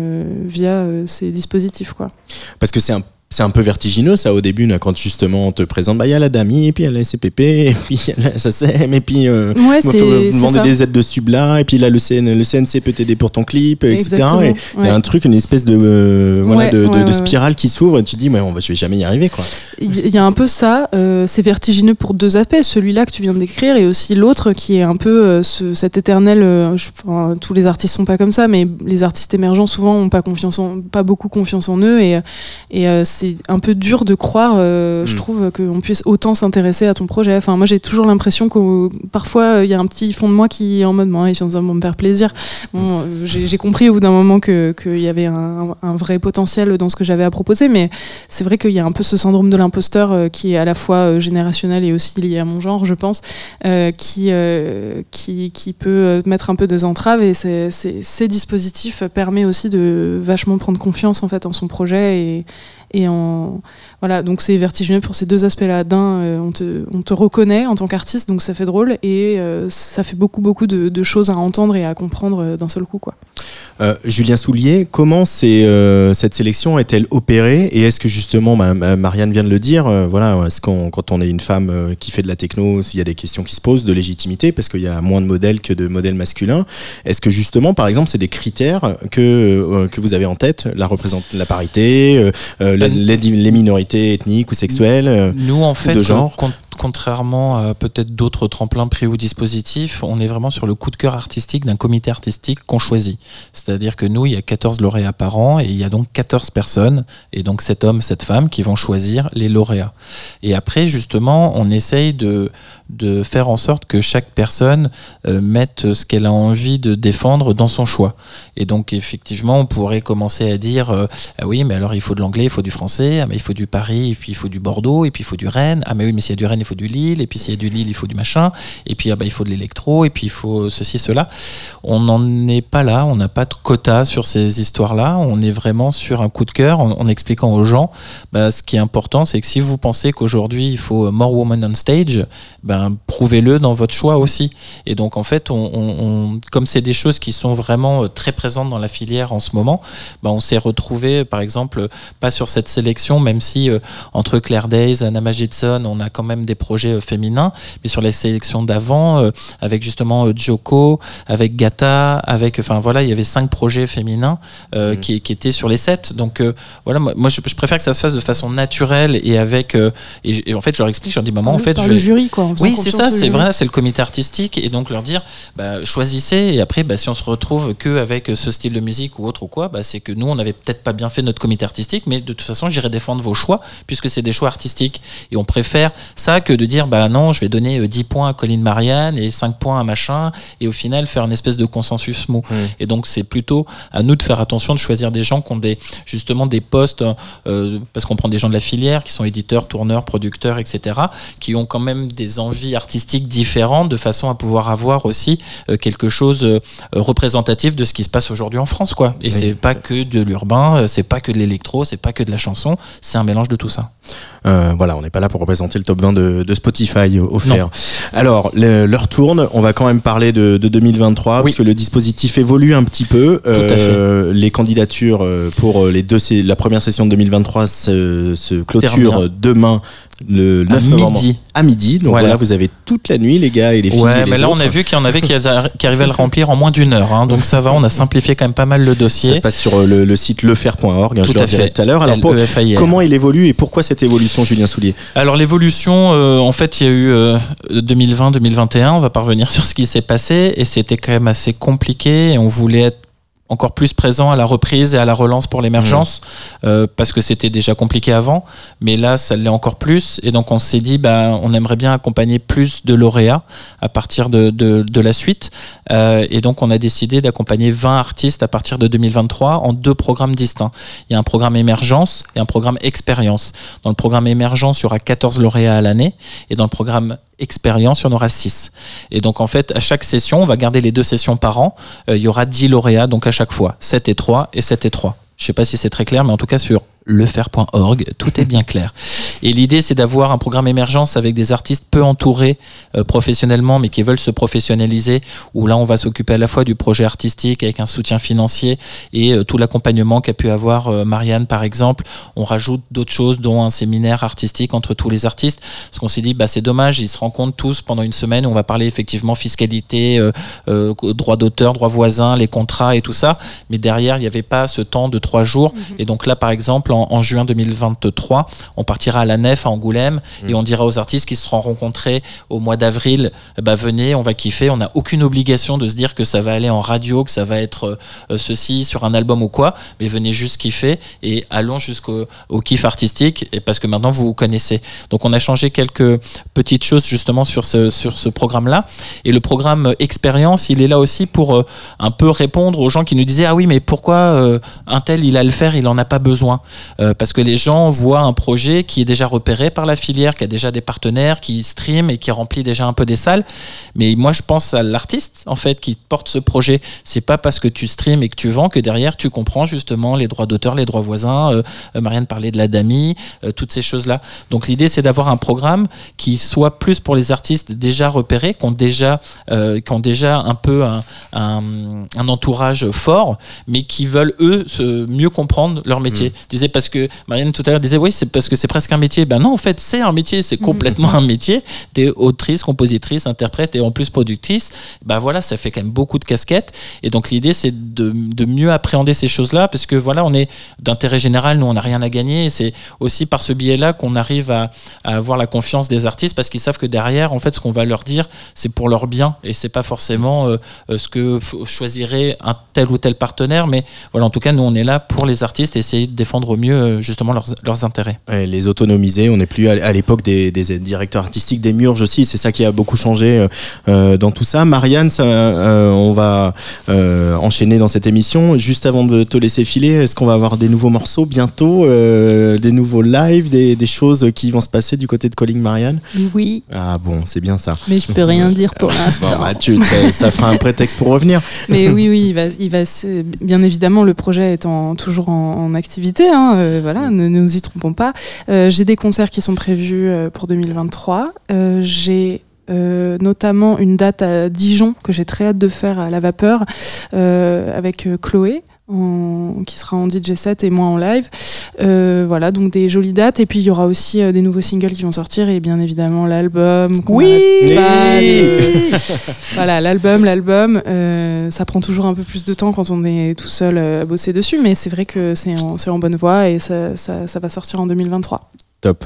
via ces dispositifs, quoi. Parce que c'est un c'est un peu vertigineux ça au début là, quand justement on te présente bah il y a la DAMI et puis il y a la SCPP et puis il y a la SACEM et puis euh, Ouais, faut c'est demander des aides de sub là et puis là le, CN, le CNC peut t'aider pour ton clip etc et il y a un truc une espèce de euh, voilà Ouais, de, spirale qui s'ouvre et tu te dis mais on va je vais jamais y arriver quoi. Il y a un peu ça, euh, c'est vertigineux pour deux aspects, celui-là que tu viens de décrire et aussi l'autre qui est un peu euh, ce- cet éternel. euh, je- enfin, tous les artistes sont pas comme ça, mais les artistes émergents souvent ont pas confiance, en, pas beaucoup confiance en eux et, et euh, c'est un peu dur de croire, euh, je Mm. trouve, qu'on puisse autant s'intéresser à ton projet. Enfin, moi j'ai toujours l'impression que parfois euh, il y a un petit fond de moi qui est en mode, bon, ils vont me faire plaisir. Bon, euh, j'ai compris au bout d'un moment que qu'il y avait un, un vrai potentiel dans ce que j'avais à proposer, mais c'est vrai qu'il y a un peu ce syndrome de l'imposteur euh, qui est à la fois générationnel et aussi lié à mon genre, je pense, euh, qui, qui, qui peut mettre un peu des entraves et ces dispositifs permettent aussi de vachement prendre confiance en fait en son projet et, et en voilà donc c'est vertigineux pour ces deux aspects-là. D'un, euh, on, te, on te reconnaît en tant qu'artiste donc ça fait drôle et euh, ça fait beaucoup beaucoup de, choses à entendre et à comprendre euh, d'un seul coup quoi. Julien Soulier, comment cette sélection est-elle opérée? Et est-ce que justement, ma- Marianne vient de le dire, voilà, est-ce qu'on, quand on est une femme qui fait de la techno, il y a des questions qui se posent de légitimité parce qu'il y a moins de modèles que de modèles masculins. Est-ce que justement, par exemple, c'est des critères que que vous avez en tête, la représente la parité, les, les- minorités ethniques ou sexuelles euh, Nous, en fait, de genre. con- contrairement à peut-être d'autres tremplins pris ou dispositifs, on est vraiment sur le coup de cœur artistique d'un comité artistique qu'on choisit. C'est-à-dire que nous, il y a 14 lauréats par an et il y a donc 14 personnes, et donc 7 hommes, 7 femmes, qui vont choisir les lauréats. Et après, justement, on essaye de, de faire en sorte que chaque personne euh, mette ce qu'elle a envie de défendre dans son choix. Et donc, effectivement, on pourrait commencer à dire euh, ah oui, mais alors il faut de l'anglais, il faut du français, ah, mais il faut du Paris, et puis il faut du Bordeaux, et puis il faut du Rennes. Ah, mais oui, mais s'il y a du Rennes, faut du Lille, et puis s'il y a du Lille, il faut du machin, et puis ah, bah, il faut de l'électro, et puis il faut ceci, cela. On n'en est pas là, on n'a pas de quota sur ces histoires-là, on est vraiment sur un coup de cœur en, expliquant aux gens bah, ce qui est important, c'est que si vous pensez qu'aujourd'hui il faut more women on stage, ben, prouvez-le dans votre choix aussi. Et donc en fait, comme c'est des choses qui sont vraiment euh, très présentes dans la filière en ce moment, ben, on s'est retrouvé par exemple pas sur cette sélection, même si euh, entre Claire Days, Anna Magidson, on a quand même des projets euh, féminins, mais sur les sélections d'avant, euh, avec justement euh, Joko, avec Gata, avec, enfin voilà, il y avait cinq projets féminins euh, Mhm. qui, qui étaient sur les sept. Donc euh, voilà, moi, moi, je, je préfère que ça se fasse de façon naturelle et avec, euh, et, en fait je leur explique, je leur dis maman, en fait, par je le vais- jury quoi. oui, c'est ça, c'est vrai, c'est le comité artistique et donc leur dire bah, choisissez et après bah, si on se retrouve que avec ce style de musique ou autre ou quoi, bah, c'est que nous on n'avait peut-être pas bien fait notre comité artistique, mais de toute façon j'irai défendre vos choix puisque c'est des choix artistiques et on préfère ça que de dire bah non je vais donner euh, 10 points à Colline Marianne et 5 points à machin et au final faire une espèce de consensus mou. Mm. Et donc c'est plutôt à nous de faire attention de choisir des gens qui ont des justement des postes euh, parce qu'on prend des gens de la filière qui sont éditeurs, tourneurs, producteurs, etc. qui ont quand même des envies artistiques différentes de façon à pouvoir avoir aussi euh, quelque chose euh, représentatif de ce qui se passe aujourd'hui en France quoi. Et Oui. c'est pas que de l'urbain, euh, c'est pas que de l'électro, c'est pas que de la chanson, c'est un mélange de tout ça. Euh, voilà, on n'est pas là pour représenter le top 20 de, de Spotify offert. Alors, le- l'heure tourne, on va quand même parler de, de 2023, parce que le dispositif évolue un petit peu. à Euh, Les candidatures euh, pour les deux, la première session de 2023 se, se clôture demain, le 9 À novembre. midi. À midi. Donc Voilà. voilà. vous avez toute la nuit, les gars et les filles. et Ouais, les mais là on a vu qu'il y en avait qui, arrivaient à le remplir en moins d'une heure, hein, donc ça va, on a simplifié quand même pas mal le Ça dossier. se passe sur euh, le, le site lefaire.org, hein, Tout je le à dirai fait. tout à l'heure. Alors, pour- comment il évolue et pourquoi cette évolution, Julien Soulier? Alors l'évolution, euh, en fait, il y a eu euh, 2020-2021, on va pas revenir sur ce qui s'est passé, et c'était quand même assez compliqué, et on voulait être encore plus présent à la reprise et à la relance pour l'émergence, euh, parce que c'était déjà compliqué avant, mais là, ça l'est encore plus, et donc on s'est dit, bah, on aimerait bien accompagner plus de lauréats à partir de, de, de la suite, Euh, et donc on a décidé d'accompagner 20 artistes à partir de 2023 en deux programmes distincts. Il y a un programme émergence et un programme expérience. Dans le programme émergence, il y aura 14 lauréats à l'année et dans le programme expérience, il y en aura 6. Et donc en fait, à chaque session, on va garder les deux sessions par an, euh, il y aura 10 lauréats donc à chaque fois, 7 et 3 et 7 et 3. Je sais pas si c'est très clair, mais en tout cas sur lefaire.org, tout est bien clair. Et l'idée, c'est d'avoir un programme émergence avec des artistes peu entourés euh, professionnellement, mais qui veulent se professionnaliser, où là, on va s'occuper à la fois du projet artistique avec un soutien financier et euh, tout l'accompagnement qu'a pu avoir euh, Marianne, par exemple. On rajoute d'autres choses, dont un séminaire artistique entre tous les artistes, parce qu'on s'est dit, bah, c'est dommage, ils se rencontrent tous pendant une semaine, on va parler effectivement fiscalité, droit d'auteur, droit voisin, les contrats et tout ça, mais derrière, il n'y avait pas ce temps de trois jours. Mhm. Et donc là, par exemple, en, juin 2023, on partira à la Nef à Angoulême et on dira aux artistes qui se seront rencontrés au mois d'avril, bah venez, on va kiffer. On n'a aucune obligation de se dire que ça va aller en radio, que ça va être euh, ceci sur un album ou quoi, mais venez juste kiffer et allons jusqu'au au kiff artistique et parce que maintenant vous vous connaissez. Donc on a changé quelques petites choses justement sur ce, sur ce programme-là. Et le programme expérience, il est là aussi pour euh, un peu répondre aux gens qui nous disaient ah oui mais pourquoi euh, un tel il a le faire, il en a pas besoin? Euh, parce que les gens voient un projet qui est déjà repéré par la filière, qui a déjà des partenaires, qui stream et qui remplit déjà un peu des salles. Mais moi, je pense à l'artiste, en fait, qui porte ce projet. C'est pas parce que tu stream et que tu vends que derrière, tu comprends justement les droits d'auteur, les droits voisins. Euh, euh, Marianne parlait de la DAMI, toutes ces choses-là. Donc l'idée, c'est d'avoir un programme qui soit plus pour les artistes déjà repérés, qui ont déjà, qui ont déjà un peu un, un, entourage fort, mais qui veulent, eux, se, mieux comprendre leur métier. Mmh. Disais parce que Marianne tout à l'heure disait oui, c'est parce que c'est presque un métier. Ben non, en fait, c'est un métier, c'est complètement un métier. T'es autrice, compositrice, interprète et en plus productrice. Ben voilà, ça fait quand même beaucoup de casquettes. Et donc l'idée, c'est de, mieux appréhender ces choses-là parce que voilà, on est d'intérêt général, nous, on n'a rien à gagner. Et c'est aussi par ce biais-là qu'on arrive à, avoir la confiance des artistes parce qu'ils savent que derrière, en fait, ce qu'on va leur dire, c'est pour leur bien et c'est pas forcément euh, euh, ce que choisirait un tel ou tel partenaire. Mais voilà, en tout cas, nous, on est là pour les artistes essayer de défendre mieux euh, justement leurs, leurs intérêts. les autonomiser, on n'est plus à, l'époque des, des, directeurs artistiques des Murges aussi, c'est ça qui a beaucoup changé euh, euh, dans tout ça. Marianne, ça, on va enchaîner dans cette émission. Juste avant de te laisser filer, est-ce qu'on va avoir des nouveaux morceaux bientôt, des nouveaux lives, des, des, choses qui vont se passer du côté de Calling Marianne? Oui. Ah bon, c'est bien ça. Mais je peux rien dire pour l'instant. Bah, ça, ça, fera un prétexte pour revenir. Mais oui, oui, il va, il va, bien évidemment, le projet étant toujours en, en activité. Hein, voilà, ne nous y trompons pas. Euh, j'ai des concerts qui sont prévus euh, pour 2023. Euh, j'ai notamment une date à Dijon que j'ai très hâte de faire à la vapeur avec Chloé. Qui sera en DJ set et moi en live. voilà, donc des jolies dates. Et puis il y aura aussi des nouveaux singles qui vont sortir et bien évidemment l'album. Oui, Voilà, l'album, l'album. ça prend toujours un peu plus de temps quand on est tout seul à bosser dessus, mais c'est vrai que c'est en, en, bonne voie et ça, ça, ça va sortir en 2023. Top.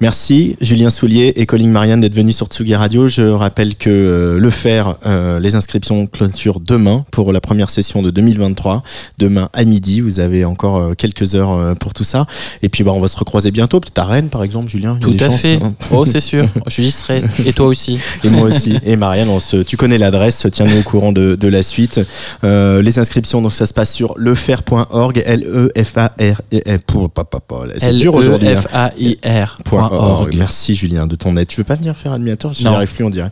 Merci Julien Soulier et Colin Marianne d'être venus sur Tsugi Radio. Je rappelle que euh, le faire, euh, les inscriptions clôturent demain pour la première session de 2023. Demain à midi, vous avez encore euh, quelques heures pour tout ça. Et puis bah, on va se recroiser bientôt, peut-être à Rennes par exemple, Julien. Tout à fait. Hein. oh c'est sûr, je y serai. Et toi aussi. Et moi aussi. Et Marianne, on se, tu connais l'adresse, tiens-nous au courant de, de la suite. les inscriptions, donc ça se passe sur lefaire.org, L-E-F-A-R. C'est dur aujourd'hui. Merci Julien de ton aide. Tu veux pas venir faire animateur Je n'y arrive plus, on dirait.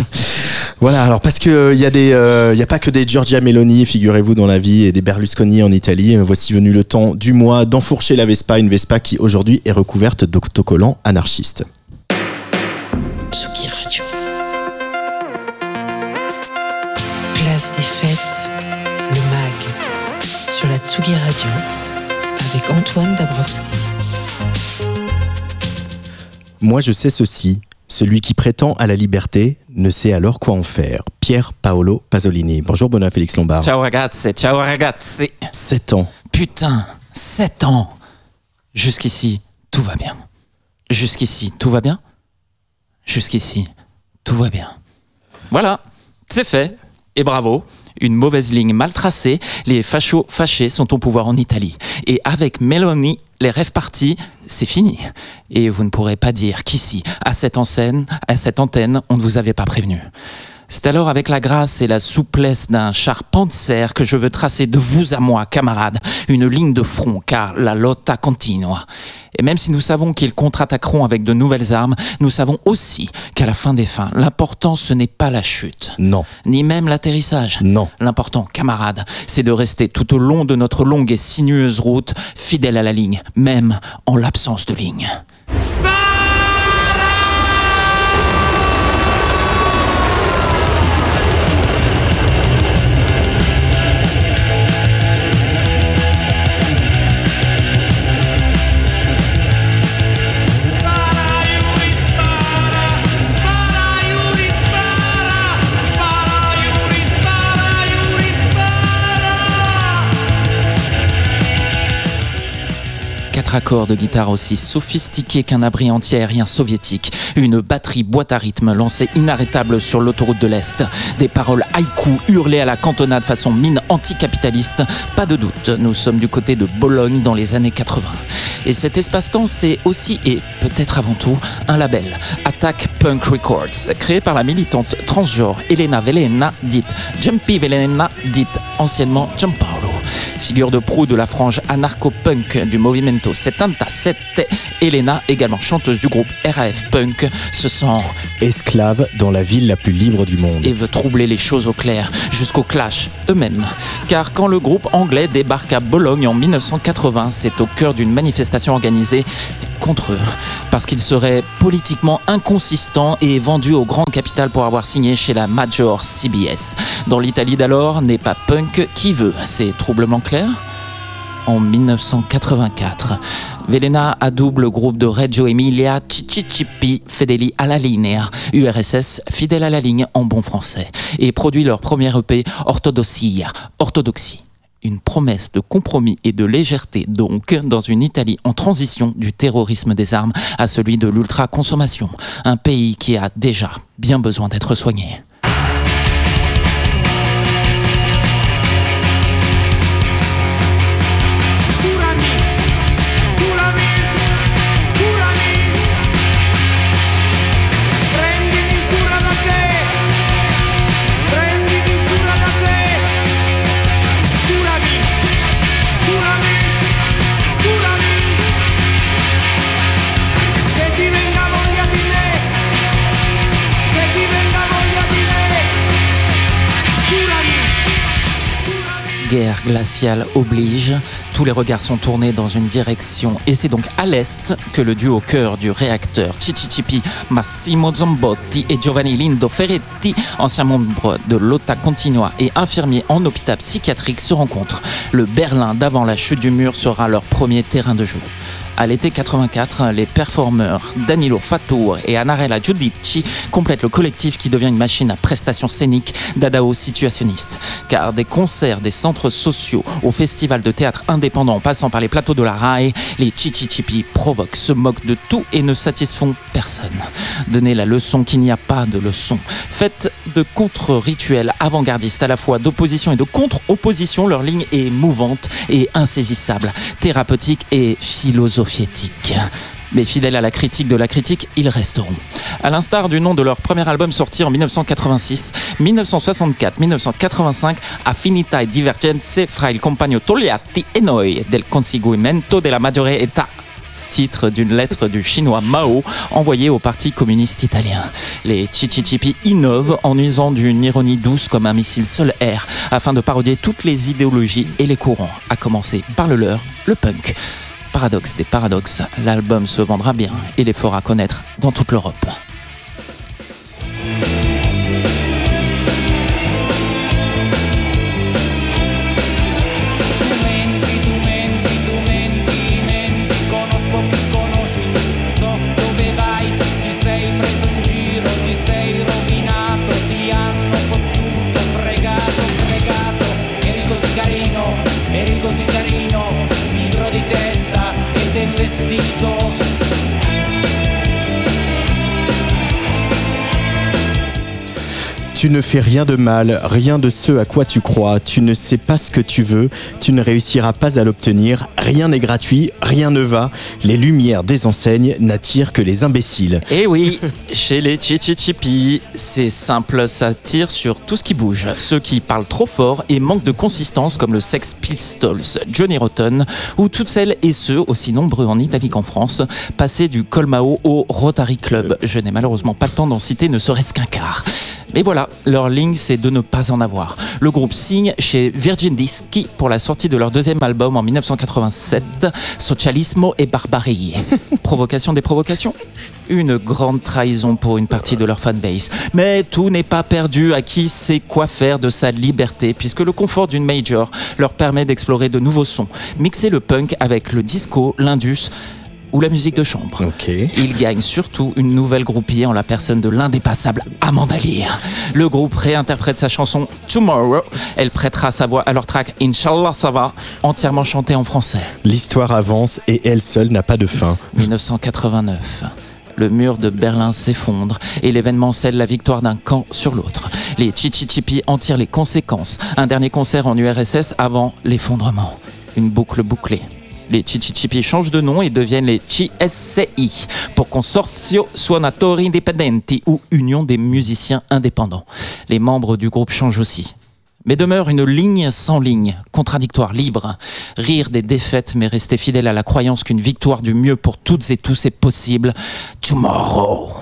voilà, alors parce que il euh, y a des, il euh, y a pas que des Giorgia Meloni, figurez-vous, dans la vie, et des Berlusconi en Italie. Voici venu le temps du mois d'enfourcher la Vespa, une Vespa qui aujourd'hui est recouverte d'autocollants anarchistes. Tsugi Radio. Place des fêtes, le MAG, sur la Tsugi Radio, avec Antoine Dabrowski. Moi je sais ceci, celui qui prétend à la liberté ne sait alors quoi en faire. Pierre Paolo Pasolini. Bonjour Benoît Félix Lombard. Ciao ragazzi, ciao ragazzi. Sept ans. Putain, sept ans. Jusqu'ici, tout va bien. Jusqu'ici, tout va bien. Jusqu'ici, tout va bien. Voilà, c'est fait. Et bravo, une mauvaise ligne mal tracée, les fachos fâchés sont au pouvoir en Italie. Et avec Meloni, les rêves partis, c'est fini. Et vous ne pourrez pas dire qu'ici, à cette à cette antenne, on ne vous avait pas prévenu. C'est alors avec la grâce et la souplesse d'un char Panzer que je veux tracer de vous à moi, camarades, une ligne de front, car la lotta continua. Et même si nous savons qu'ils contre-attaqueront avec de nouvelles armes, nous savons aussi qu'à la fin des fins, l'important ce n'est pas la chute, Non, ni même l'atterrissage. non. L'important, camarades, c'est de rester tout au long de notre longue et sinueuse route, fidèle à la ligne, même en l'absence de ligne. Quatre accords de guitare aussi sophistiqués qu'un abri anti-aérien soviétique, une batterie boîte à rythme lancée inarrêtable sur l'autoroute de l'Est, des paroles haïku hurlées à la cantonade façon mine anticapitaliste, pas de doute, nous sommes du côté de Bologne dans les années 80. Et cet espace-temps, c'est aussi et peut-être avant tout un label, Attack Punk Records, créé par la militante transgenre Elena Velena, dite Jumpy Velena, dite anciennement Giampaolo. Figure de proue de la frange anarcho-punk du Movimento 77, Elena, également chanteuse du groupe RAF Punk, se sent Esclave dans la ville la plus libre du monde. et veut troubler les choses au clair, jusqu'au clash eux-mêmes. Car quand le groupe anglais débarque à Bologne en 1980, c'est au cœur d'une manifestation organisée contre eux, parce qu'ils seraient politiquement inconsistants et vendus au grand capital pour avoir signé chez la Major CBS. Dans l'Italie d'alors, n'est pas punk qui veut, c'est troublement clair? En 1984. Velena adoube le groupe de Reggio Emilia Cicicipi Fedeli alla linea, URSS fidèle à la ligne en bon français, et produit leur premier EP Orthodossia, Orthodoxie. Une promesse de compromis et de légèreté donc dans une Italie en transition du terrorisme des armes à celui de l'ultra-consommation, un pays qui a déjà bien besoin d'être soigné. Guerre glaciale oblige, tous les regards sont tournés dans une direction et c'est donc à l'est que le duo cœur du réacteur Cicicipi, Massimo Zambotti et Giovanni Lindo Ferretti, anciens membres de l'OTA Continua et infirmiers en hôpital psychiatrique, se rencontrent. Le Berlin d'avant la chute du mur sera leur premier terrain de jeu. À l'été 84, les performeurs Danilo Fattour et Anarella Giudici complètent le collectif qui devient une machine à prestations scéniques d'Adao situationniste. Car des concerts, des centres sociaux, au festival de théâtre indépendant en passant par les plateaux de la RAE, les Chichichipi provoquent, se moquent de tout et ne satisfont personne. Donner la leçon qu'il n'y a pas de leçon. Faites de contre-rituels avant-gardistes à la fois d'opposition et de contre-opposition, leur ligne est mouvante et insaisissable, thérapeutique et Mais fidèles à la critique de la critique, ils resteront. À l'instar du nom de leur premier album sorti en 1986, 1964, 1985, Affinità e Divergenze fra il compagno Togliatti e noi del conseguimento della maggiore età titre d'une lettre du chinois Mao envoyée au Parti communiste italien. Les Chichichipi innovent en usant d'une ironie douce comme un missile sol-air afin de parodier toutes les idéologies et les courants, à commencer par le leur, le punk. Paradoxe des paradoxes, l'album se vendra bien et les fera connaître dans toute l'Europe. Tu ne fais rien de mal, rien de ce à quoi tu crois. Tu ne sais pas ce que tu veux, tu ne réussiras pas à l'obtenir. Rien n'est gratuit, rien ne va. Les lumières des enseignes n'attirent que les imbéciles. Eh oui, chez les Chichichipi, c'est simple, ça tire sur tout ce qui bouge. Ceux qui parlent trop fort et manquent de consistance, comme le Sex Pistols, Johnny Rotten, ou toutes celles et ceux, aussi nombreux en Italie qu'en France, passés du Colmao au Rotary Club. Je n'ai malheureusement pas le temps d'en citer ne serait-ce qu'un quart. Mais voilà, leur ligne, c'est de ne pas en avoir. Le groupe signe chez Virgin Dischi pour la sortie de leur deuxième album en 1987, Socialismo et Barbarie. Provocation des provocations Une grande trahison pour une partie de leur fanbase. Mais tout n'est pas perdu à qui sait quoi faire de sa liberté, puisque le confort d'une major leur permet d'explorer de nouveaux sons, mixer le punk avec le disco, l'indus ou la musique de chambre. Il gagne surtout une nouvelle groupie en la personne de l'indépassable Amanda Lear. Le groupe réinterprète sa chanson Tomorrow. Elle prêtera sa voix à leur track Inch'Allah ça va, entièrement chantée en français. L'histoire avance et elle seule n'a pas de fin. 1989. Le mur de Berlin s'effondre et l'événement scelle la victoire d'un camp sur l'autre. Les Chichichipi en tirent les conséquences. Un dernier concert en URSS avant l'effondrement. Une boucle bouclée. Les Chichichipi changent de nom et deviennent les CSCI pour Consorzio Suonatori Indipendenti ou Union des musiciens indépendants. Les membres du groupe changent aussi. Mais demeure une ligne sans ligne, contradictoire, libre. Rire des défaites, mais rester fidèle à la croyance qu'une victoire du mieux pour toutes et tous est possible. Tomorrow.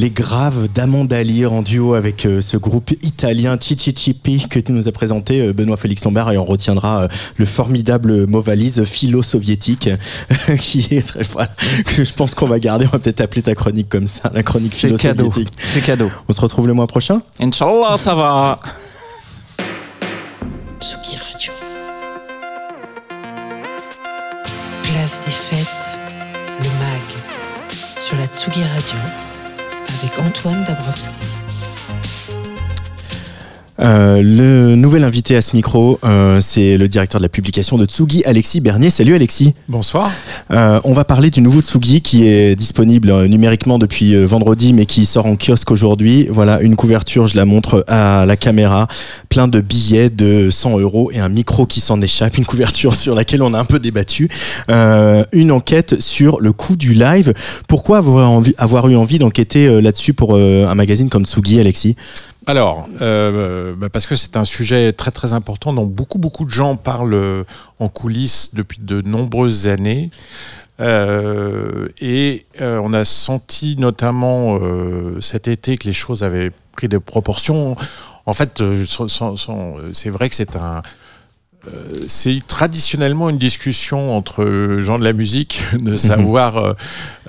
Les Graves d'Amanda Lear en duo avec euh, ce groupe italien Chichichipi que tu nous as présenté, euh, Benoît Félix Lombard, et on retiendra euh, le formidable mot valise philo-soviétique qui est, voilà, que je pense qu'on va garder. On va peut-être appeler ta chronique comme ça, la chronique C'est cadeau. philo-soviétique. C'est cadeau. On se retrouve le mois prochain Inch'Allah, ça va. Tsugi Radio. Place des fêtes, le MAG, sur la Tsugi Radio, avec Antoine Dabrowski. Euh, le nouvel invité à ce micro, euh, c'est le directeur de la publication de Tsugi, Alexis Bernier. Salut Alexis. Bonsoir. Euh, on va parler du nouveau Tsugi qui est disponible numériquement depuis vendredi mais qui sort en kiosque aujourd'hui. Voilà une couverture, je la montre à la caméra, plein de billets de 100 euros et un micro qui s'en échappe, une couverture sur laquelle on a un peu débattu. Euh, une enquête sur le coût du live. Pourquoi avoir, envie, avoir eu envie d'enquêter là-dessus pour un magazine comme Tsugi, Alexis? Alors, euh, bah, parce que c'est un sujet très très important dont beaucoup beaucoup de gens parlent euh, en coulisses depuis de nombreuses années. Euh, et on a senti notamment cet été que les choses avaient pris des proportions. En fait, c'est vrai que c'est un c'est traditionnellement une discussion entre gens de la musique de savoir euh,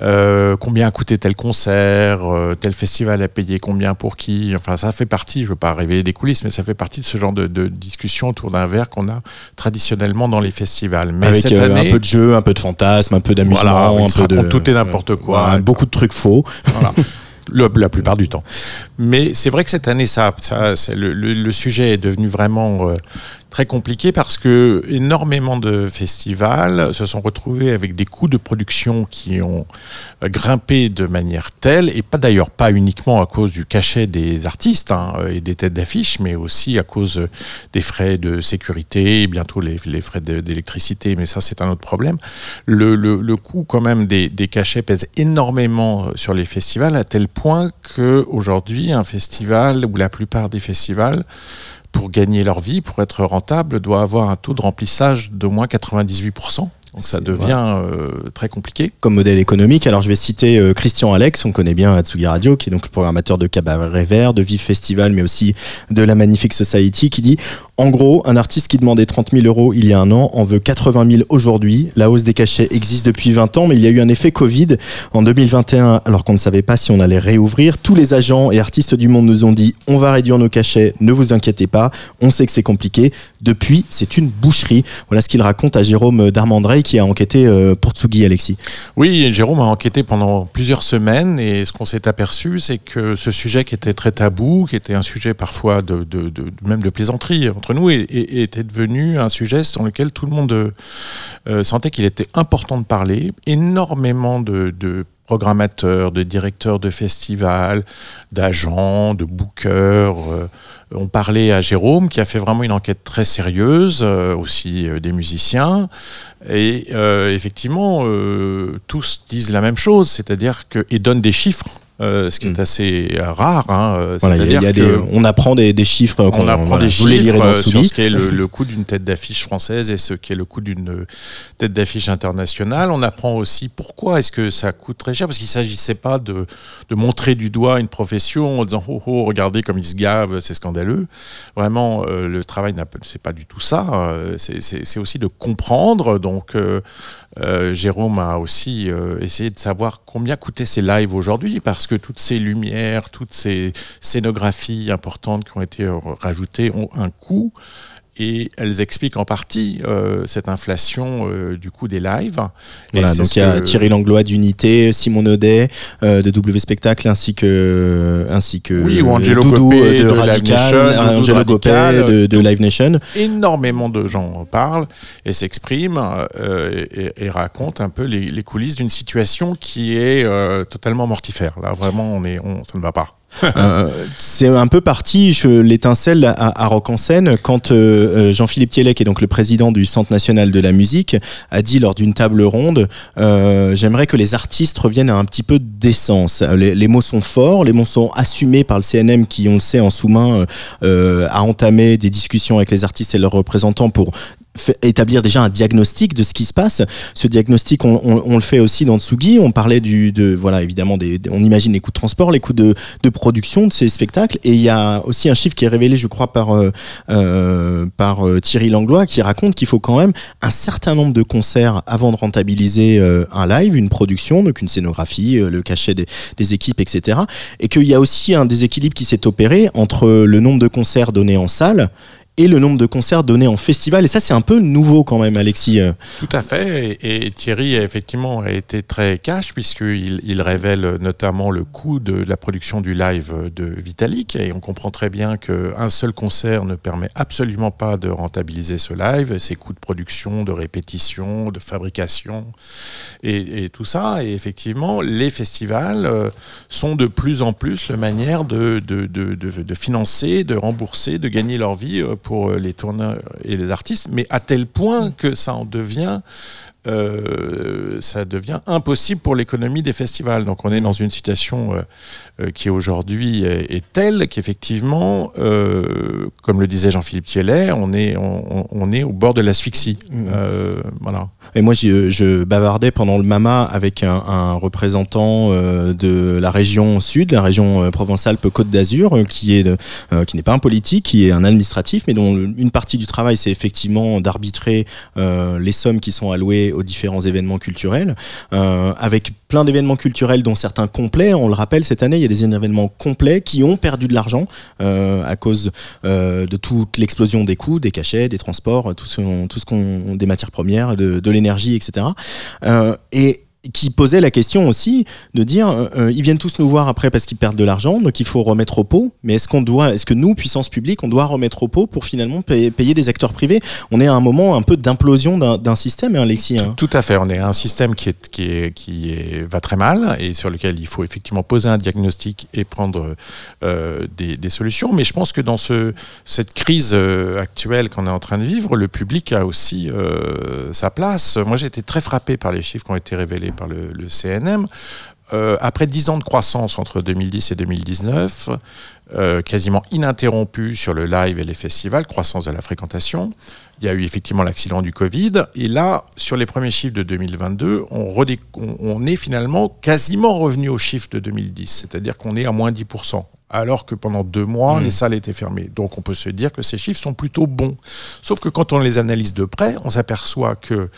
euh, combien a coûté tel concert, euh, tel festival a payé combien pour qui. Enfin, ça fait partie, je ne veux pas révéler des coulisses, mais ça fait partie de ce genre de, de discussion autour d'un verre qu'on a traditionnellement dans les festivals. Mais Avec cette euh, année, un peu de jeu, un peu de fantasme, un peu d'amusement, Voilà, un peu de tout et n'importe quoi. Voilà, beaucoup de trucs faux. Voilà. Le- la plupart du temps. Mais c'est vrai que cette année, ça, le, le- le sujet est devenu vraiment euh, très compliqué parce que énormément de festivals se sont retrouvés avec des coûts de production qui ont euh, grimpé de manière telle, et pas d'ailleurs pas uniquement à cause du cachet des artistes hein, et des têtes d'affiche, mais aussi à cause euh, des frais de sécurité, et bientôt les, frais d'électricité, mais ça c'est un autre problème. Le, coût quand même des, cachets pèse énormément euh, sur les festivals à tel point que aujourd'hui un festival ou la plupart des festivals pour gagner leur vie, pour être rentable, doit avoir un taux de remplissage d'au moins 98%. Donc ça devient euh, très compliqué. comme modèle économique. Alors je vais citer euh, Christian Alex, on connaît bien à Tsugi Radio, qui est donc le programmateur de Cabaret Vert, de Vive Festival, mais aussi de la Magnifique Society, qui dit en gros, un artiste qui demandait 30 000 euros il y a un an en veut 80 000 aujourd'hui. La hausse des cachets existe depuis 20 ans, mais il y a eu un effet Covid en 2021, alors qu'on ne savait pas si on allait réouvrir. Tous les agents et artistes du monde nous ont dit on va réduire nos cachets, ne vous inquiétez pas, on sait que c'est compliqué. Depuis, c'est une boucherie. Voilà ce qu'il raconte à Jérôme Qui a enquêté euh, pour Tsugi, Alexis. Oui, Jérôme a enquêté pendant plusieurs semaines et ce qu'on s'est aperçu, c'est que ce sujet qui était très tabou, qui était un sujet parfois de, même de plaisanterie entre nous, était devenu un sujet sur lequel tout le monde euh, sentait qu'il était important de parler. Énormément de, de programmateurs, de directeurs de festivals, d'agents, de bookers euh, ont parlé à Jérôme, qui a fait vraiment une enquête très sérieuse, euh, aussi euh, des musiciens. Et effectivement, tous disent la même chose, c'est-à-dire que et donnent des chiffres, euh, ce qui est assez euh, rare. Hein, euh, Voilà, il y a- il y a c'est-à-dire des- que on apprend des, des chiffres. qu'on- on apprend voilà, des vous les lirez chiffres dans euh, sur ce qu'est le, le coût d'une tête d'affiche française et ce qu'est le coût d'une euh, tête d'affiche internationale. On apprend aussi pourquoi est-ce que ça coûte très cher, parce qu'il ne s'agissait pas de, de montrer du doigt une profession en disant oh, oh regardez comme ils se gavent, c'est scandaleux. Vraiment, euh, le travail pas- c'est pas du tout ça. euh, c'est- aussi de comprendre. Donc, euh, euh, Jérôme a aussi euh, essayé de savoir combien coûtaient ces lives aujourd'hui, parce que toutes ces lumières, toutes ces scénographies importantes qui ont été euh, rajoutées ont un coût. Et elles expliquent en partie euh, cette inflation euh, du coût des lives. Voilà, donc il y a que- Thierry Langlois d'Unité, Simon Audet euh, de W Spectacle ainsi que ainsi que Oui, ou Angelo Doudou Gopé euh, de, de Live Radical, Nation, euh, Angelo Radical, de, de Live Nation. énormément de gens en parlent et s'expriment euh, et, et racontent un peu les, les coulisses d'une situation qui est euh, totalement mortifère. Là, vraiment, on est, on, ça ne va pas. Euh, c'est un peu parti l'étincelle à, Rock en scène quand euh, euh, Jean-Philippe Thielec, qui est donc le président du Centre national de la musique, a dit lors d'une table ronde j'aimerais que les artistes reviennent à un petit peu d'essence. Les, les mots sont forts, les mots sont assumés par le CNM qui, on le sait, en sous-main a entamé des discussions avec les artistes et leurs représentants pour établir déjà un diagnostic de ce qui se passe. Ce diagnostic, on, on- on le fait aussi dans Tsugi. On parlait du, de, voilà, évidemment, des, on imagine les coûts de transport, les coûts de, de production de ces spectacles. Et il y a aussi un chiffre qui est révélé, je crois, par, euh, euh, par euh, Thierry Langlois, qui raconte qu'il faut quand même un certain nombre de concerts avant de rentabiliser euh, un live, une production, donc une scénographie, euh, le cachet des, des équipes, etc. Et qu'il y a aussi un déséquilibre qui s'est opéré entre le nombre de concerts donnés en salle et le nombre de concerts donnés en festival. Et ça, c'est un peu nouveau quand même, Alexis. Euh, Tout à fait. Et, Thierry effectivement a été très cash puisqu'il il révèle notamment le coût de la production du live de Vitalik. Et on comprend très bien qu'un seul concert ne permet absolument pas de rentabiliser ce live. Ses coûts de production, de répétition, de fabrication et, tout ça. Et effectivement, les festivals euh, sont de plus en plus la manière de financer, de rembourser, de gagner leur vie euh, pour les tourneurs et les artistes, mais à tel point que ça en devient euh, ça devient impossible pour l'économie des festivals. Donc on est dans une situation euh, euh, qui aujourd'hui est, est telle qu'effectivement, euh, comme le disait Jean-Philippe Thielet, on est, on, on est au bord de l'asphyxie. Euh, voilà. Et moi, je bavardais pendant le MAMA avec un, un représentant euh, de la région sud, la région euh, Provence-Alpes-Côte d'Azur, euh, qui est euh, qui n'est pas un politique, qui est un administratif, mais dont une partie du travail, c'est effectivement d'arbitrer euh, les sommes qui sont allouées aux différents événements culturels, euh, avec plein d'événements culturels dont certains complets. On le rappelle, cette année, il y a des événements complets qui ont perdu de l'argent euh, à cause euh, de toute l'explosion des coûts, des cachets, des transports, tout ce, qu'on, des matières premières, de, l'énergie, etc. Et qui posait la question aussi de dire euh, euh, ils viennent tous nous voir après parce qu'ils perdent de l'argent donc il faut remettre au pot mais est-ce qu'on doit est-ce que nous puissance publique on doit remettre au pot pour finalement payer, des acteurs privés? On est à un moment un peu d'implosion d'un, système hein, Alexis hein. Tout à fait. On est à un système qui, est, qui, est, qui est, va très mal et sur lequel il faut effectivement poser un diagnostic et prendre euh, des, solutions. Mais je pense que dans ce, cette crise actuelle qu'on est en train de vivre, le public a aussi sa place. Moi, j'ai été très frappé par les chiffres qui ont été révélés par le, CNM. Euh, après 10 ans de croissance entre 2010 et 2019, euh, quasiment ininterrompue sur le live et les festivals, croissance de la fréquentation, il y a eu effectivement l'accident du Covid. Et là, sur les premiers chiffres de 2022, on, est finalement quasiment revenu aux chiffres de 2010, c'est-à-dire qu'on est à moins 10%. Alors que pendant deux mois, les salles étaient fermées. Donc on peut se dire que ces chiffres sont plutôt bons. Sauf que quand on les analyse de près, on s'aperçoit que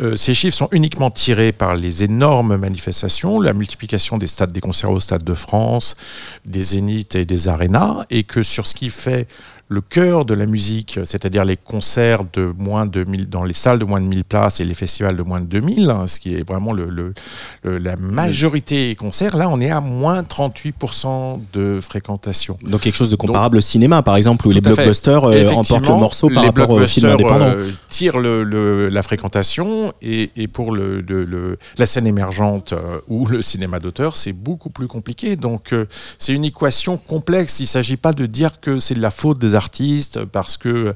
euh, ces chiffres sont uniquement tirés par les énormes manifestations, la multiplication des stades des concerts au Stade de France, des zéniths et des arénas, et que sur ce qui fait le cœur de la musique, c'est-à-dire les concerts de moins de 1000, dans les salles de moins de 1000 places et les festivals de moins de 2000, hein, ce qui est vraiment le, le- le- la majorité des concerts, là on est à moins 38% de fréquentation. donc quelque chose de comparable au cinéma par exemple où les blockbusters euh, Effectivement, emportent le morceau par rapport au film blockbusters, indépendant euh, tirent la fréquentation et, et pour la scène émergente euh, ou le cinéma d'auteur, c'est beaucoup plus compliqué. Donc euh, c'est une équation complexe. Il ne s'agit pas de dire que c'est de la faute des artistes parce que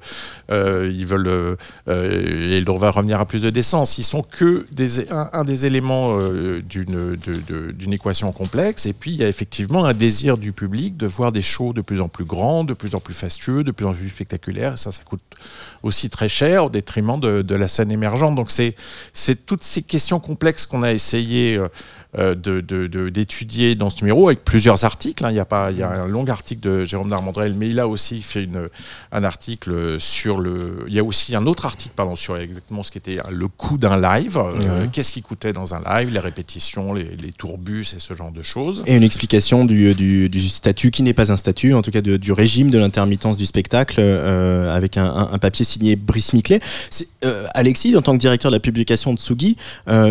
euh, ils veulent euh, euh, ils doivent revenir à plus de décence. Ils sont que un, des éléments euh, d'une d'une équation complexe. Et puis il y a effectivement un désir du public de voir des shows de plus en plus grands, de plus en plus fastueux, de plus en plus spectaculaires. Et ça, ça coûte aussi très cher au détriment de, de la scène émergente. Donc c'est c'est toutes ces questions complexes qu'on a essayé euh, de- de- de- d'étudier dans ce numéro avec plusieurs articles. hein. Il y a pas il y a un long article de Jérôme Darmandrel, mais il a aussi fait une, un article sur le. Il y a aussi un autre article pardon sur exactement ce qui était le coût d'un live. Euh. Qu'est-ce qui coûtait dans un live, les répétitions, les, les tourbus et ce genre de choses. Et une explication du, du, du statut qui n'est pas un statut, en tout cas de- du régime de l'intermittence du spectacle, euh, avec un, un- un papier signé Brice Miclet. Euh, Alexis, en tant que directeur de la publication de Tsugi,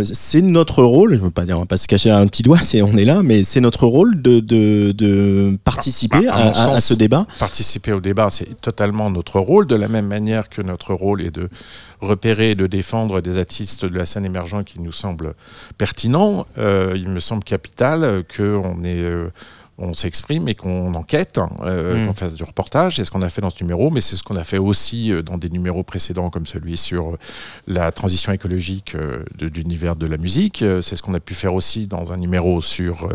c'est notre rôle, je veux pas dire, on va pas se cacher un petit doigt, c'est on est là, mais c'est notre rôle de, de, de participer Bah, à ce débat. participer au débat, c'est totalement notre rôle, de la même manière que notre rôle est de repérer et de défendre des artistes de la scène émergente qui nous semblent pertinents. Euh, il me semble capital qu'on est... on s'exprime et qu'on enquête, hein, euh, Mm. qu'on fasse du reportage. C'est ce qu'on a fait dans ce numéro, mais c'est ce qu'on a fait aussi euh, dans des numéros précédents, comme celui sur euh, la transition écologique de, de l'univers de la musique. C'est ce qu'on a pu faire aussi dans un numéro sur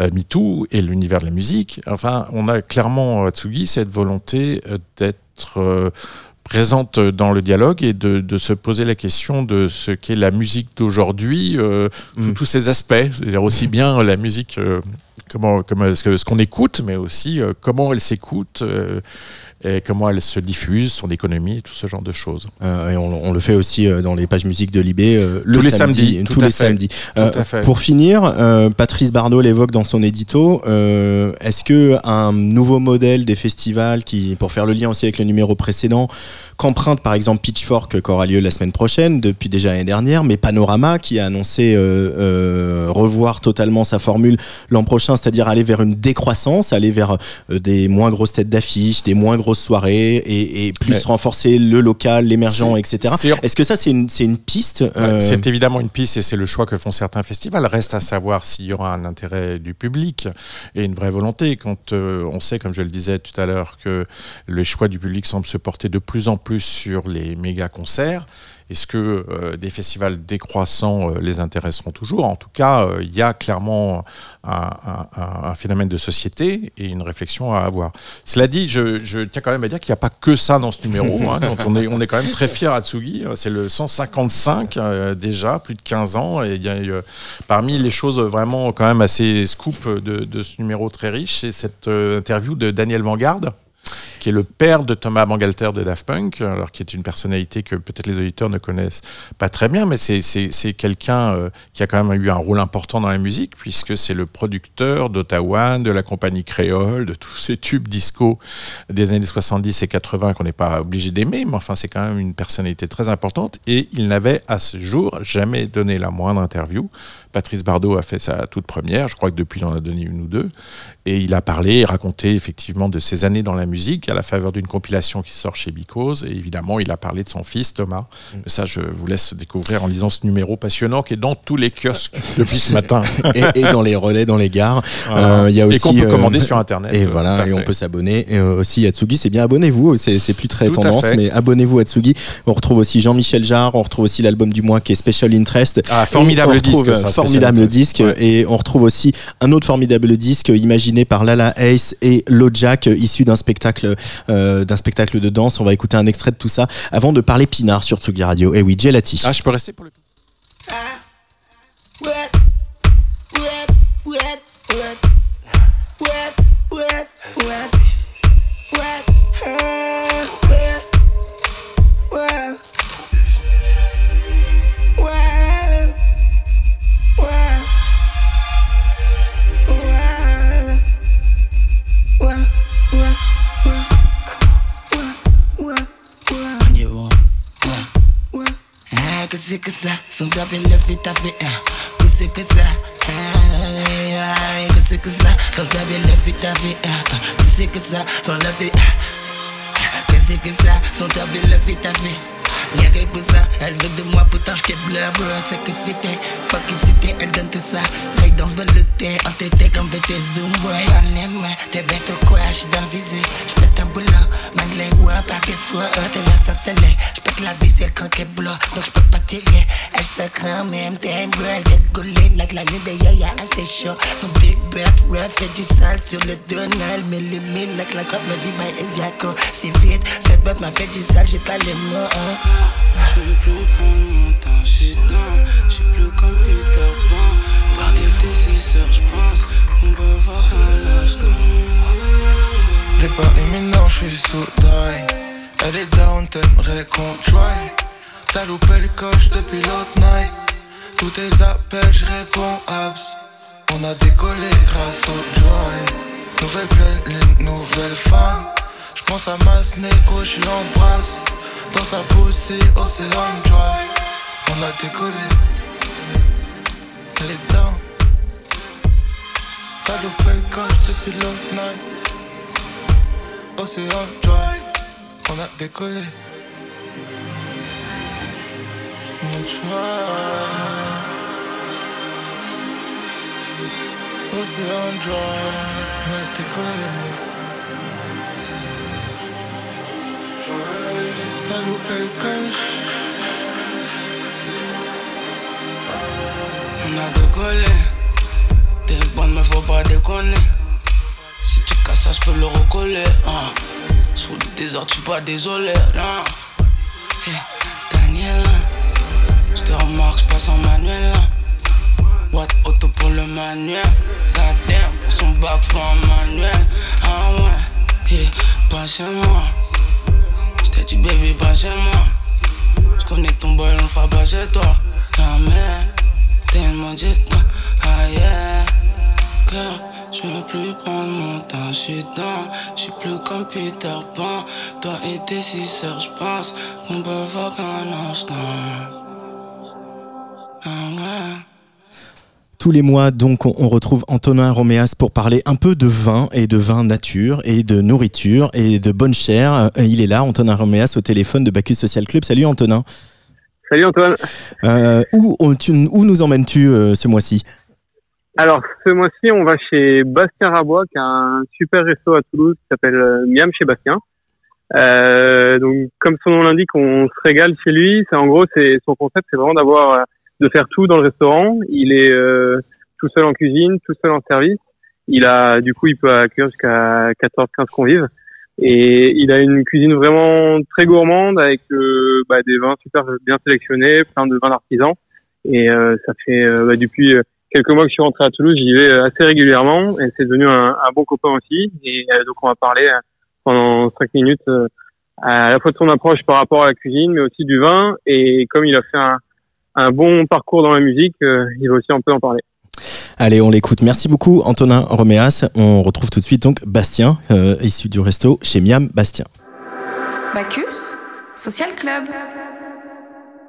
euh, MeToo et l'univers de la musique. Enfin, on a clairement Tsugi cette volonté d'être présente dans le dialogue et de, de se poser la question de ce qu'est la musique d'aujourd'hui euh, sous Mm. tous ses aspects, c'est-à-dire aussi bien la musique, euh, comment, comment ce qu'on écoute, mais aussi euh, comment elle s'écoute. Et comment elle se diffuse, son économie, tout ce genre de choses. Euh, et on, on le fait aussi euh, dans les pages musique de Libé euh, le Tous les samedi, samedis, tous les fait. samedis. Euh. Pour finir, Patrice Bardot l'évoque dans son édito. euh, Est-ce que un nouveau modèle des festivals, qui, pour faire le lien aussi avec le numéro précédent, qu'emprunte par exemple Pitchfork, qui aura lieu la semaine prochaine, depuis déjà l'année dernière, mais Panorama qui a annoncé euh, euh, revoir totalement sa formule l'an prochain, c'est-à-dire aller vers une décroissance, aller vers euh, des moins grosses têtes d'affiche, des moins grosses soirées et, et plus Ouais. renforcer le local, l'émergent, C'est- etc. c'est- Est-ce que ça c'est une, c'est une piste Ouais, euh, C'est évidemment une piste et c'est le choix que font certains festivals. Reste à savoir s'il y aura un intérêt du public et une vraie volonté. Quand euh, on sait, comme je le disais tout à l'heure, que le choix du public semble se porter de plus en plus sur les méga concerts. Est-ce que euh, des festivals décroissants euh, les intéresseront toujours? En tout cas, euh, il y a clairement un, un- un- un phénomène de société et une réflexion à avoir. Cela dit, je, je tiens quand même à dire qu'il n'y a pas que ça dans ce numéro. hein. Donc on, est, on est quand même très fiers à Tsugi. C'est le 155 euh, déjà, plus de 15 ans. Et il y a eu, parmi les choses vraiment quand même assez scoop de, de ce numéro très riche, c'est cette interview de Daniel Vanguard qui est le père de Thomas Bangalter de Daft Punk, alors qui est une personnalité que peut-être les auditeurs ne connaissent pas très bien, mais c'est- quelqu'un euh, qui a quand même eu un rôle important dans la musique, puisque c'est le producteur d'Ottawa, de la compagnie créole, de tous ces tubes disco des années 70 et 80 qu'on n'est pas obligé d'aimer, mais enfin c'est quand même une personnalité très importante, et il n'avait à ce jour jamais donné la moindre interview. Patrice Bardot a fait sa toute première, je crois que depuis il en a donné une ou deux, et il a parlé et raconté effectivement de ses années dans la musique à la faveur d'une compilation qui sort chez Because. Et évidemment, il a parlé de son fils Thomas. Mais ça, je vous laisse découvrir en lisant ce numéro passionnant qui est dans tous les kiosques depuis ce matin. et, et dans les relais, dans les gares. Voilà. Euh, il y a Et aussi, qu'on peut euh, commander sur Internet, Et euh, voilà, et on peut s'abonner. Et euh, aussi à Tsugi, c'est bien abonnez-vous. C'est c'est plus très Tout tendance, mais abonnez-vous à Tsugi. On retrouve aussi Jean-Michel Jarre. On retrouve aussi l'album du mois qui est Special Interest. Ah, Et formidable disque, ça, euh, formidable disque. Ouais. Et on retrouve aussi un autre formidable disque imaginé par Lala Ace et Lojack, euh, issu d'un spectacle, euh, d'un spectacle de danse. On va écouter un extrait de tout ça avant de parler Pinard sur Tsugi Radio. Et oui, Gelati. Ah, je peux rester pour le wet, c'est que ça, son top et le fit à fait un. Que c'est que ça, que c'est que ça, son top et le fit à fait un. Que c'est que ça, son le fit. Que c'est que ça, son top et le fit à fait. Y'a que pour ça, elle veut de moi, pourtant j'qu'ai bleu, bro. C'est que c'était, fuck c'était, elle donne tout ça. Ray danse belle le thé, entêté comme VT Zoom, boy. Aime, ouais, t'es bête ou quoi, j'suis dans le visé. J'pète un boulot, les ouais, par des fois, euh, t'es là, ça c'est laid. J'pète la vis, elle quand qu'elle bloque, donc j'peux pas tirer. Elle se craint, même t'aimes, bro. Elle décolle, like la lune de yaya, assez chaud. Son big bird, rough, fait du sale sur le Donald. Mais les mille, la cop me dit, bye, Esiaco. C'est vite, cette boîte m'a fait du sale, j'ai pas les mots, hein. Je veux plus prendre mon temps, j'suis dans, j'suis plus comme Peter Pan. Par des déciseurs, j'pense qu'on peut voir un instant. Pas imminent, j'suis sous taille. Elle est down, t'aimerais qu'on try. T'as loupé le coche depuis l'autre night. Tous tes appels, j'réponds abs. On a décollé grâce au joy. Nouvelle pleine lune, nouvelle femme. J'pense à ma négro, l'embrasse. Dans sa pussy, océan drive. On a décollé. Elle est down. T'as loupé le coche depuis l'autre night. Océan Drive, on a décollé. Mon drive. Océan Drive, on a décollé. T'as loupé le coche. On a décollé. T'es bonne, mais faut pas déconner. Tu ça, j'peux le recoller. hein. Sous le désordre, je suis pas désolé, non. Hey, Daniel, je te remarque, je passe en manuel. hein. What auto pour le manuel? Goddamn, pour son bac, faut un manuel. Ah ouais, yeah, pas chez moi. J't'ai dit, baby, pas chez moi. J'connais ton boy, on fera pas chez toi. Jamais, t'es une maudite. Ah yeah, girl, je veux plus prendre mon temps. J'suis dans, j'suis plus comme Peter Pan. Toi et tes six sœurs, j'pense qu'on peut voir qu'un instant. Ah ouais. Tous les mois, donc, on retrouve Antonin Roméas pour parler un peu de vin et de vin nature et de nourriture et de bonne chair. Euh, Il est là, Antonin Roméas, au téléphone de Bacchus Social Club. Salut Antonin. Salut Antoine. Euh, où nous emmènes-tu euh, ce mois-ci? Alors, ce mois-ci, on va chez Bastien Rabois, qui a un super resto à Toulouse qui s'appelle euh, Miam chez Bastien. Euh, donc, comme son nom l'indique, on se régale chez lui. C'est en gros, c'est son concept, c'est vraiment d'avoir, euh, de faire tout dans le restaurant. Il est euh, tout seul en cuisine, tout seul en service. Il a, du coup, il peut accueillir jusqu'à 14-15 convives. Et il a une cuisine vraiment très gourmande avec euh, bah, des vins super bien sélectionnés, plein de vins d'artisans. Et euh, ça fait bah, depuis quelques mois que je suis rentré à Toulouse, j'y vais euh, assez régulièrement et c'est devenu un, un bon copain aussi. Et euh, donc on va parler euh, pendant cinq minutes euh, à la fois de son approche par rapport à la cuisine, mais aussi du vin. Et comme il a fait un, un bon parcours dans la musique, euh, il va aussi un peu en parler. Allez, on l'écoute. Merci beaucoup Antonin Roméas. On retrouve tout de suite donc Bastien, euh, issu du resto chez Miam Bastien. Bacchus Social Club.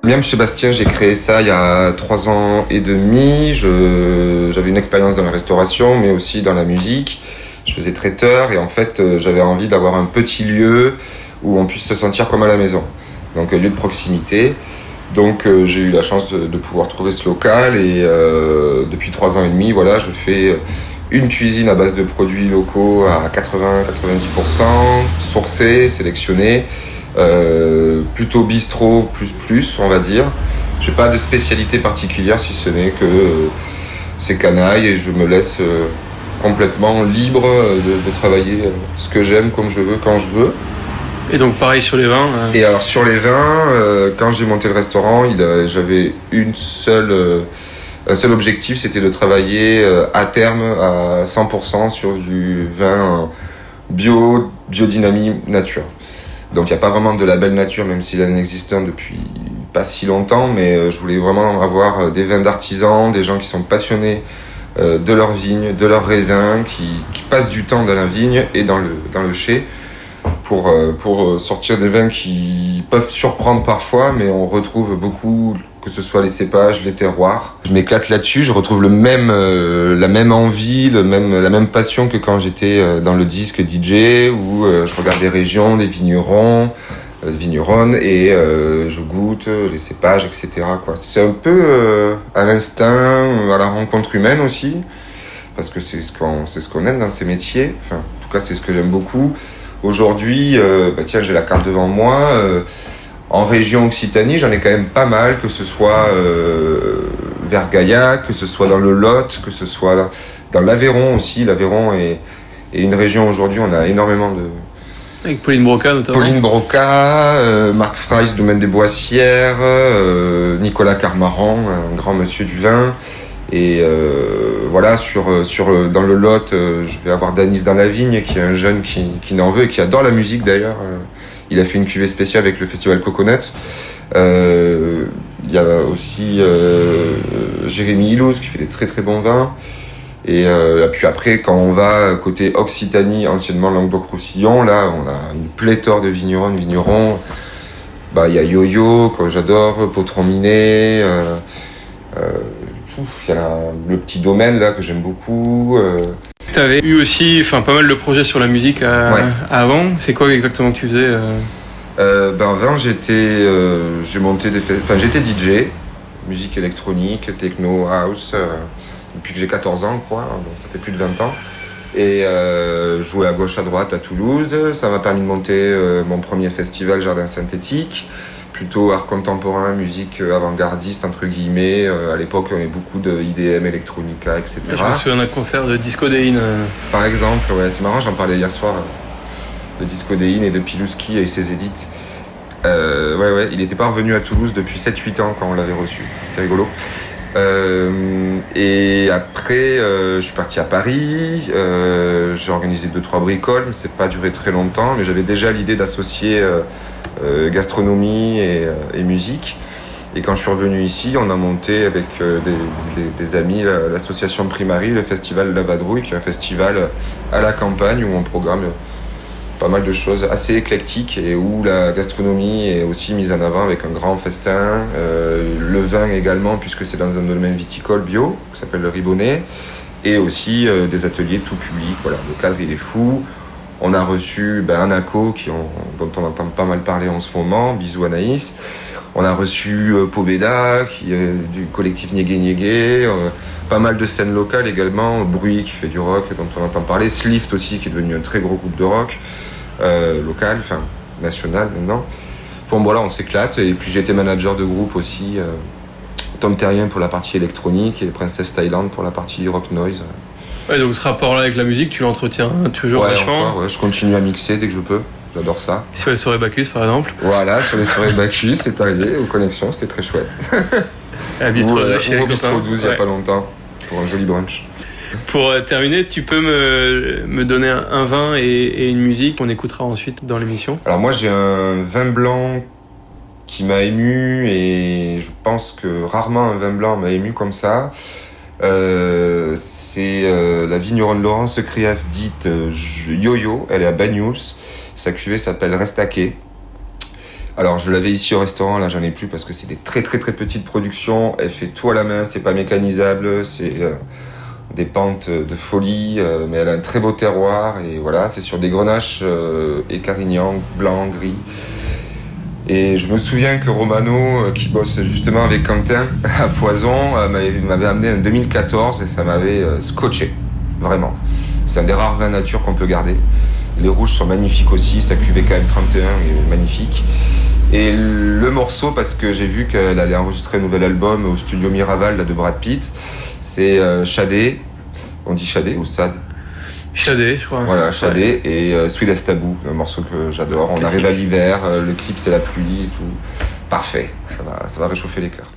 Miam chez Bastien, j'ai créé ça il y a trois ans et demi. J'avais une expérience dans la restauration, mais aussi dans la musique. Je faisais traiteur et en fait, euh, j'avais envie d'avoir un petit lieu où on puisse se sentir comme à la maison. Donc, un lieu de proximité. Donc, euh, j'ai eu la chance de, de pouvoir trouver ce local et euh, depuis trois ans et demi, voilà, je fais une cuisine à base de produits locaux à 80-90%, sourcés, sélectionnés. Euh, plutôt bistrot plus plus on va dire j'ai pas de spécialité particulière si ce n'est que euh, c'est canaille et je me laisse euh, complètement libre de, de travailler ce que j'aime comme je veux quand je veux Et donc pareil sur les vins. euh, et alors sur les vins, euh, quand j'ai monté le restaurant, j'avais une seule, euh, un seul objectif, c'était de travailler à terme à 100% sur du vin bio, biodynamie nature. Donc il n'y a pas vraiment de label nature, même s'il en existe depuis pas si longtemps, mais euh, je voulais vraiment avoir euh, des vins d'artisans, des gens qui sont passionnés euh, de leur vigne, de leurs raisins, qui, qui passent du temps dans la vigne et dans le, dans le chai pour, pour sortir des vins qui peuvent surprendre parfois, mais on retrouve beaucoup, que ce soit les cépages, les terroirs. Je m'éclate là-dessus, je retrouve le même, euh, la même envie, le même, la même passion que quand j'étais euh, dans le disque DJ, où euh, je regarde des régions, des vignerons, des vigneronnes, et je goûte les cépages, etc. C'est un peu à l'instinct, à la rencontre humaine aussi, parce que c'est ce qu'on c'est ce qu'on aime dans ces métiers. Enfin, en tout cas, c'est ce que j'aime beaucoup. Aujourd'hui, bah tiens, j'ai la carte devant moi. En région Occitanie, j'en ai quand même pas mal, que ce soit euh, vers Gaillac, que ce soit dans le Lot, que ce soit dans l'Aveyron aussi. L'Aveyron est, est une région aujourd'hui, on a énormément de, Avec Pauline Broca notamment. Pauline Broca, euh, Marc Freiss, domaine des Boissières, euh, Nicolas Carmaran, un grand monsieur du vin. Et euh, voilà, sur, euh, sur, dans le Lot, je vais avoir Danis dans la vigne, qui est un jeune qui, qui n'en veut et qui adore la musique d'ailleurs. Il a fait une cuvée spéciale avec le festival Coconut. Euh, Il y a aussi euh, Jérémy Hilouz qui fait des très très bons vins. Et euh, puis après, quand on va côté Occitanie, anciennement Languedoc-Roussillon, là, on a une pléthore de vignerons, vignerons. Bah, il y a Yo-Yo, que j'adore, Potron Minet. Euh, euh, il y a la- le petit domaine là que j'aime beaucoup. euh. Tu avais eu aussi enfin, pas mal de projets sur la musique à- Ouais. avant. C'est quoi exactement que tu faisais euh? Euh, ben avant j'étais euh, j'ai monté des fe- enfin j'étais DJ musique électronique techno house euh, depuis que j'ai 14 ans quoi donc ça fait plus de 20 ans et euh, jouer à gauche à droite à Toulouse ça m'a permis de monter euh, mon premier festival jardin synthétique plutôt art contemporain musique euh, avant-gardiste entre guillemets Euh, à l'époque on avait beaucoup de IDM electronica etc Je me souviens d'un concert de Disco Dane. euh, par exemple, ouais, c'est marrant, j'en parlais hier soir de Discodéine et de Pilouski et ses édits. Euh, ouais, ouais, il n'était pas revenu à Toulouse depuis 7-8 ans quand on l'avait reçu. C'était rigolo. Euh, et après, euh, je suis parti à Paris. J'ai organisé deux trois bricoles, mais c'est pas duré très longtemps. Mais j'avais déjà l'idée d'associer gastronomie et, euh, et musique. Et quand je suis revenu ici, on a monté avec euh, des, amis la- l'association Primary, le festival La Vadrouille, qui est un festival à la campagne où on programme pas mal de choses assez éclectiques et où la gastronomie est aussi mise en avant avec un grand festin, euh, le vin également puisque c'est dans un domaine viticole bio qui s'appelle le Ribonnet et aussi euh, des ateliers tout public. Voilà, le cadre il est fou. On a reçu ben, Anaco qui on- dont on entend pas mal parler en ce moment. Bisous Anaïs. On a reçu euh, Pobeda qui du collectif Niégué Niégué. euh, pas mal de scènes locales également. Bruit qui fait du rock dont on entend parler. Slift aussi qui est devenu un très gros groupe de rock euh, local, enfin national maintenant. Bon voilà, on s'éclate. Et puis été manager de groupe aussi. Tom Terrien pour la partie électronique et Princess Thailand pour la partie rock noise. Ouais, donc ce rapport-là avec la musique, tu l'entretiens toujours ouais, vachement. encore, ouais, je continue à mixer dès que je peux. J'adore ça. Sur les soirées Bacchus, par exemple. Voilà, sur les soirées Bacchus, c'est arrivé, aux connexions, c'était très chouette. À Bistro Ou, 12 chez ou au Bistro copains. 12 il n'y a pas longtemps, pour un joli brunch. Pour euh, terminer, tu peux me, me donner un, un vin et, et une musique qu'on écoutera ensuite dans l'émission. Alors moi j'ai un vin blanc qui m'a ému et je pense que rarement un vin blanc m'a ému comme ça. Euh, c'est euh, la vigneronne Laurence Krief dite euh, Yo-Yo, elle est à Bagnous. Sa cuvée s'appelle Restaquet. Alors je l'avais ici au restaurant, là j'en ai plus parce que c'est des très très très petites productions. Elle fait tout à la main, c'est pas mécanisable, c'est euh, des pentes de folie, mais elle a un très beau terroir et voilà, c'est sur des grenaches et carignan, blanc, gris. Et je me souviens que Romano, euh, qui bosse justement avec Quentin à Poison, euh, m'avait amené en 2014 et ça m'avait euh, scotché, vraiment. C'est un des rares vins nature qu'on peut garder. Les rouges sont magnifiques aussi, sa cuvée quand même 31 est magnifique. Et le morceau, parce que j'ai vu qu'elle allait enregistrer un nouvel album au studio Miraval de Brad Pitt, c'est Shadé. On dit Shadé ou Sad? Shadé, je crois. Voilà, Shadé et euh, Sweet as Taboo, un morceau que j'adore. On Classique. arrive à l'hiver, euh, le clip c'est la pluie et tout. Parfait, ça va, ça va réchauffer les cœurs.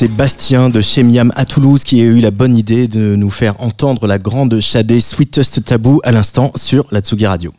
C'est Bastien de chez Miam à Toulouse qui a eu la bonne idée de nous faire entendre la grande Shadé Sweetest Taboo à l'instant sur la Tsugi Radio.